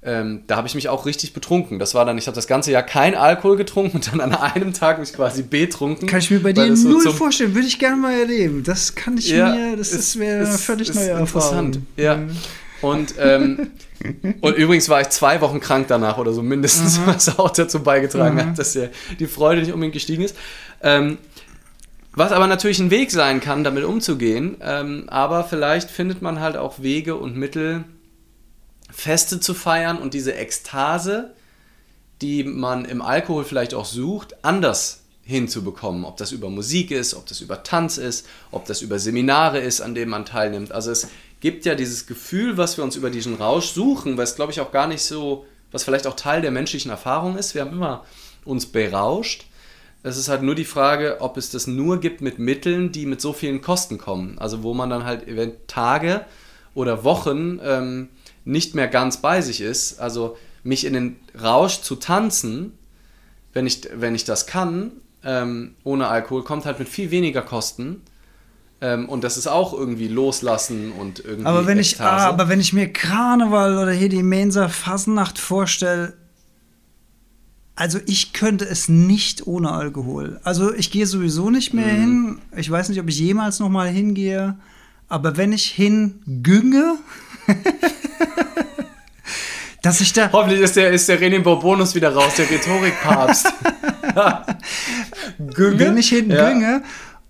ähm, da habe ich mich auch richtig betrunken. Das war dann, ich habe das ganze Jahr kein Alkohol getrunken und dann an einem Tag mich quasi betrunken. Kann ich mir bei dir null so vorstellen, würde ich gerne mal erleben. Das kann ich ja, mir, das ist, ist mir völlig ist, neue Erfahrung. Interessant, ja. Und, ähm, und übrigens war ich zwei Wochen krank danach oder so mindestens, mhm. was auch dazu beigetragen mhm. hat, dass der, die Freude nicht unbedingt gestiegen ist. Ähm, was aber natürlich ein Weg sein kann, damit umzugehen. Ähm, aber vielleicht findet man halt auch Wege und Mittel, Feste zu feiern und diese Ekstase, die man im Alkohol vielleicht auch sucht, anders hinzubekommen. Ob das über Musik ist, ob das über Tanz ist, ob das über Seminare ist, an denen man teilnimmt. Also es gibt ja dieses Gefühl, was wir uns über diesen Rausch suchen, was glaube ich auch gar nicht so, was vielleicht auch Teil der menschlichen Erfahrung ist. Wir haben immer uns berauscht. Es ist halt nur die Frage, ob es das nur gibt mit Mitteln, die mit so vielen Kosten kommen. Also wo man dann halt Tage oder Wochen ähm, nicht mehr ganz bei sich ist. Also mich in den Rausch zu tanzen, wenn ich, wenn ich das kann, ähm, ohne Alkohol, kommt halt mit viel weniger Kosten ähm, und das ist auch irgendwie loslassen und irgendwie. Aber wenn, ich, ah, aber wenn ich mir Karneval oder hier die Mensa Fasnacht vorstelle, also ich könnte es nicht ohne Alkohol. Also ich gehe sowieso nicht mehr mhm. hin. Ich weiß nicht, ob ich jemals noch mal hingehe. Aber wenn ich hingünge, dass ich da. Hoffentlich ist der, ist der René Bourbonus wieder raus, der Rhetorikpapst. Günge? Wenn ich hingünge ja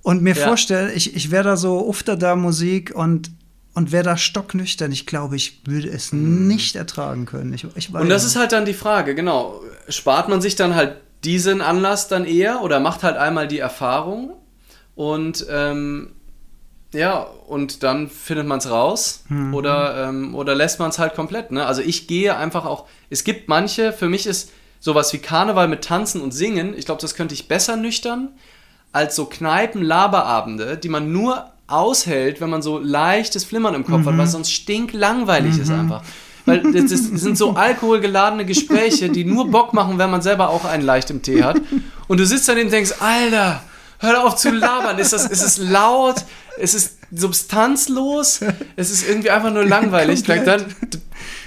und mir ja. vorstelle, ich, ich wäre da so ufter da Musik und und wäre da stocknüchtern, ich glaube, ich würde es mhm. nicht ertragen können. Ich, ich und das ist halt dann die Frage, genau. Spart man sich dann halt diesen Anlass dann eher oder macht halt einmal die Erfahrung und ähm, ja, und dann findet man es raus mhm. oder, ähm, oder lässt man es halt komplett. Ne? Also ich gehe einfach auch, es gibt manche, für mich ist sowas wie Karneval mit Tanzen und Singen, ich glaube, das könnte ich besser nüchtern als so Kneipen-Laberabende, die man nur aushält, wenn man so leichtes Flimmern im Kopf mhm. hat, weil sonst stinklangweilig mhm. ist einfach. Weil das, das, sind so alkoholgeladene Gespräche, die nur Bock machen, wenn man selber auch einen leicht im Tee hat. Und du sitzt daneben und denkst, Alter, hör auf zu labern. Ist, das, ist es laut? Ist es substanzlos? Es ist irgendwie einfach nur langweilig. Dann, dann,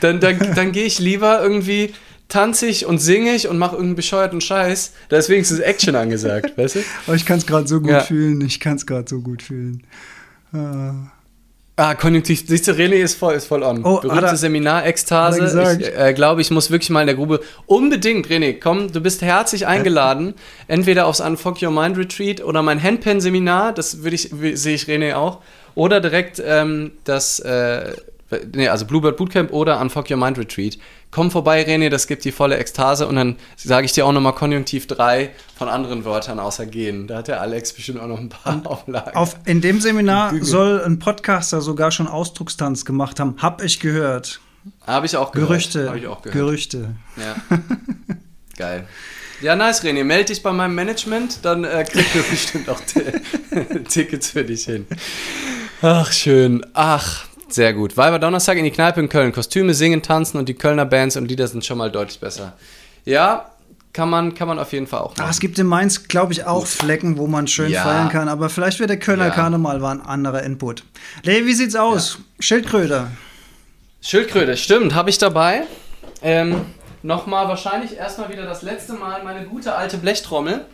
dann, dann, dann gehe ich lieber irgendwie tanze ich und singe ich und mache irgendeinen bescheuerten Scheiß. Da ist wenigstens Action angesagt, weißt du? Aber ich kann es gerade so gut ja. fühlen. Ich kann es gerade so gut fühlen. Ah. Ah, Konjunktiv. Siehst du, René ist voll, ist voll on. Oh, Berühmte Seminar-Ekstase. Ich äh, glaube, ich muss wirklich mal in der Grube. Unbedingt, René, komm, du bist herzlich eingeladen. Entweder aufs Unfuck Your Mind Retreat oder mein Handpen-Seminar, das ich, sehe ich René auch. Oder direkt ähm, das, äh, nee, also Bluebird Bootcamp oder Unfuck Your Mind Retreat komm vorbei, René, das gibt die volle Ekstase und dann sage ich dir auch nochmal Konjunktiv 3 von anderen Wörtern außer gehen. Da hat der Alex bestimmt auch noch ein paar Auflagen. Auf, in dem Seminar soll ein Podcaster sogar schon Ausdruckstanz gemacht haben. Hab ich gehört. Habe ich auch gehört. Gerüchte. Hab ich auch gehört. Gerüchte. Ja. Geil. Ja, nice, René. Melde dich bei meinem Management, dann äh, kriegst du bestimmt auch Tickets für dich hin. Ach, schön. Ach, sehr gut. Weiber Donnerstag in die Kneipe in Köln. Kostüme, Singen, Tanzen und die Kölner Bands und Lieder sind schon mal deutlich besser. Ja, kann man, kann man auf jeden Fall auch machen. Ach, es gibt in Mainz, glaube ich, auch. Flecken, wo man schön ja. feiern kann. Aber vielleicht wird der Kölner ja. Karneval war ein anderer Input. Lee, wie sieht's aus? Ja. Schildkröte. Schildkröte, stimmt, habe ich dabei. Ähm, Nochmal wahrscheinlich erstmal wieder das letzte Mal meine gute alte Blechtrommel.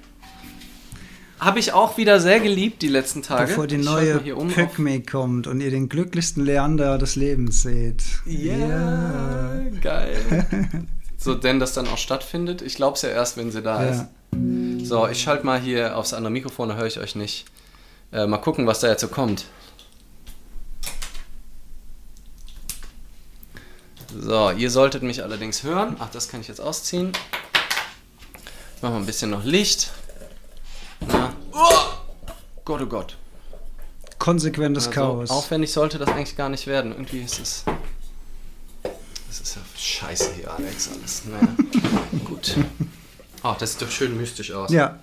Habe ich auch wieder sehr geliebt die letzten Tage. Bevor die neue um Pygmy kommt und ihr den glücklichsten Leander des Lebens seht. Yeah, yeah. geil. so, denn das dann auch stattfindet. Ich glaube es ja erst, wenn sie da ja. ist. So, ich schalte mal hier aufs andere Mikrofon, da höre ich euch nicht. Äh, mal gucken, was da jetzt so kommt. So, ihr solltet mich allerdings hören. Ach, das kann ich jetzt ausziehen. Machen wir ein bisschen noch Licht. Oh! Gott, oh Gott. Konsequentes Also, Chaos. Aufwendig sollte das eigentlich gar nicht werden. Irgendwie ist es. Das ist ja scheiße hier, Alex, alles. Naja, gut. Oh, das sieht doch schön mystisch aus. Ja.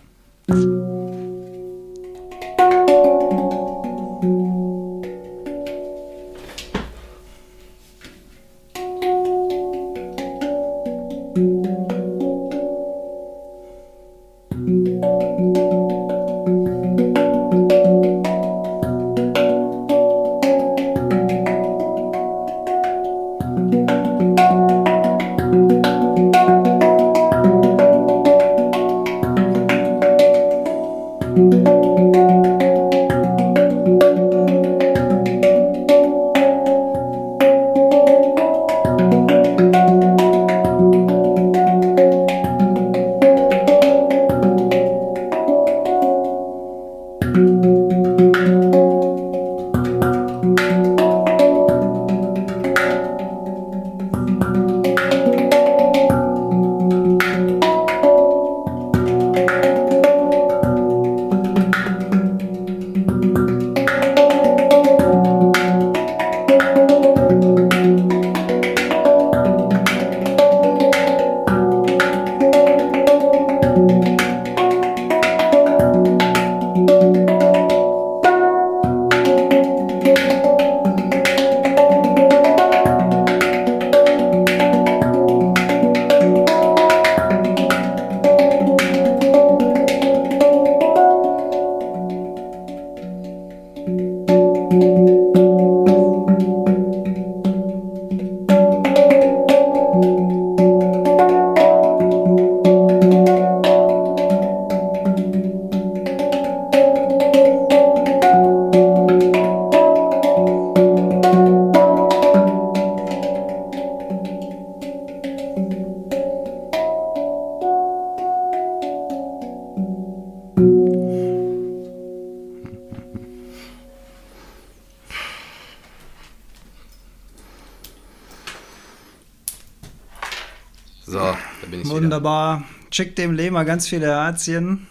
Wunderbar. Schick dem Lehmer ganz viele Herzchen.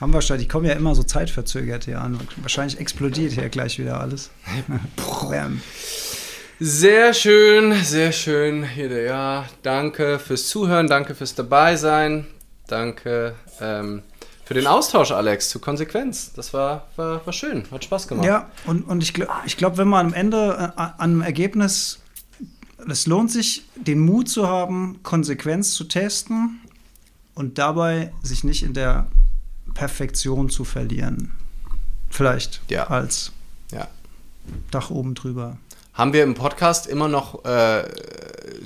Haben wir schon, die kommen ja immer so zeitverzögert hier an. Wahrscheinlich explodiert hier gleich wieder alles. Sehr schön, sehr schön. Hier der Ja. Danke fürs Zuhören, danke fürs Dabeisein. Danke ähm, für den Austausch, Alex, zu Konsequenz. Das war, war, war schön, hat Spaß gemacht. Ja, und, und ich, gl- ich glaube, wenn man am Ende äh, an einem Ergebnis, es lohnt sich, den Mut zu haben, Konsequenz zu testen und dabei sich nicht in der Perfektion zu verlieren. Vielleicht Ja. als Ja. Dach oben drüber. Haben wir im Podcast immer noch äh,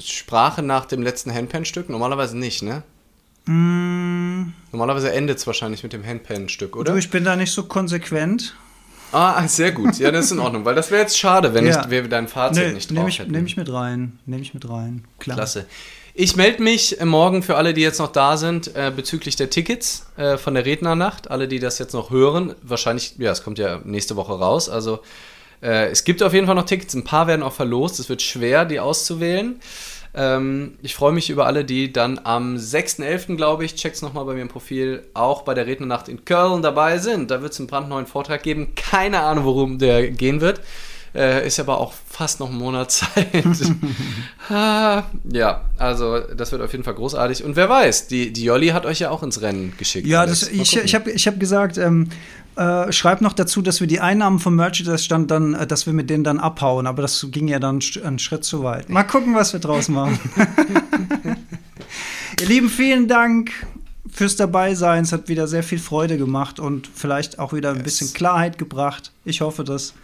Sprache nach dem letzten Handpan-Stück? Normalerweise nicht, ne? Mm, Normalerweise endet es wahrscheinlich mit dem Handpan-Stück, oder? du, ich bin da nicht so konsequent. Ah, sehr gut. Ja, das ist in Ordnung, weil das wäre jetzt schade, wenn Ja. ich, wir dein Fazit nicht drauf nehme ich, hätten. nehm ich mit rein. Nehme ich mit rein. Klar. Klasse. Ich melde mich äh, morgen für alle, die jetzt noch da sind, äh, bezüglich der Tickets äh, von der Rednernacht. Alle, die das jetzt noch hören, wahrscheinlich, ja, es kommt ja nächste Woche raus. Also äh, es gibt auf jeden Fall noch Tickets. Ein paar werden auch verlost. Es wird schwer, die auszuwählen. Ähm, ich freue mich über alle, die dann am 6.11., glaube ich, check's nochmal bei mir im Profil, auch bei der Rednernacht in Köln dabei sind. Da wird es einen brandneuen Vortrag geben. Keine Ahnung, worum der gehen wird. Äh, ist aber auch fast noch ein Monat Zeit. Ja, also das wird auf jeden Fall großartig. Und wer weiß, die, die Jolli hat euch ja auch ins Rennen geschickt. Ja, das, ich, ich habe ich hab gesagt, ähm, äh, schreib noch dazu, dass wir die Einnahmen vom Merchandise-Stand dann, äh, dass wir mit denen dann abhauen. Aber das ging ja dann einen Schritt zu weit. Mal gucken, was wir draus machen. Ihr Lieben, vielen Dank fürs Dabeisein. Es hat wieder sehr viel Freude gemacht und vielleicht auch wieder ein Yes. bisschen Klarheit gebracht. Ich hoffe das.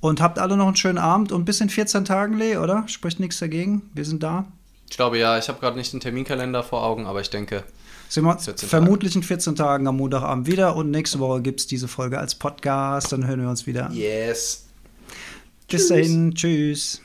Und habt alle noch einen schönen Abend und bis in 14 Tagen, Lee, oder? Spricht nichts dagegen. Wir sind da. Ich glaube ja, ich habe gerade nicht den Terminkalender vor Augen, aber ich denke, Sehen wir 14 vermutlich in 14 Tagen am Montagabend wieder und nächste Woche gibt es diese Folge als Podcast. Dann hören wir uns wieder. yes. Bis dahin, tschüss.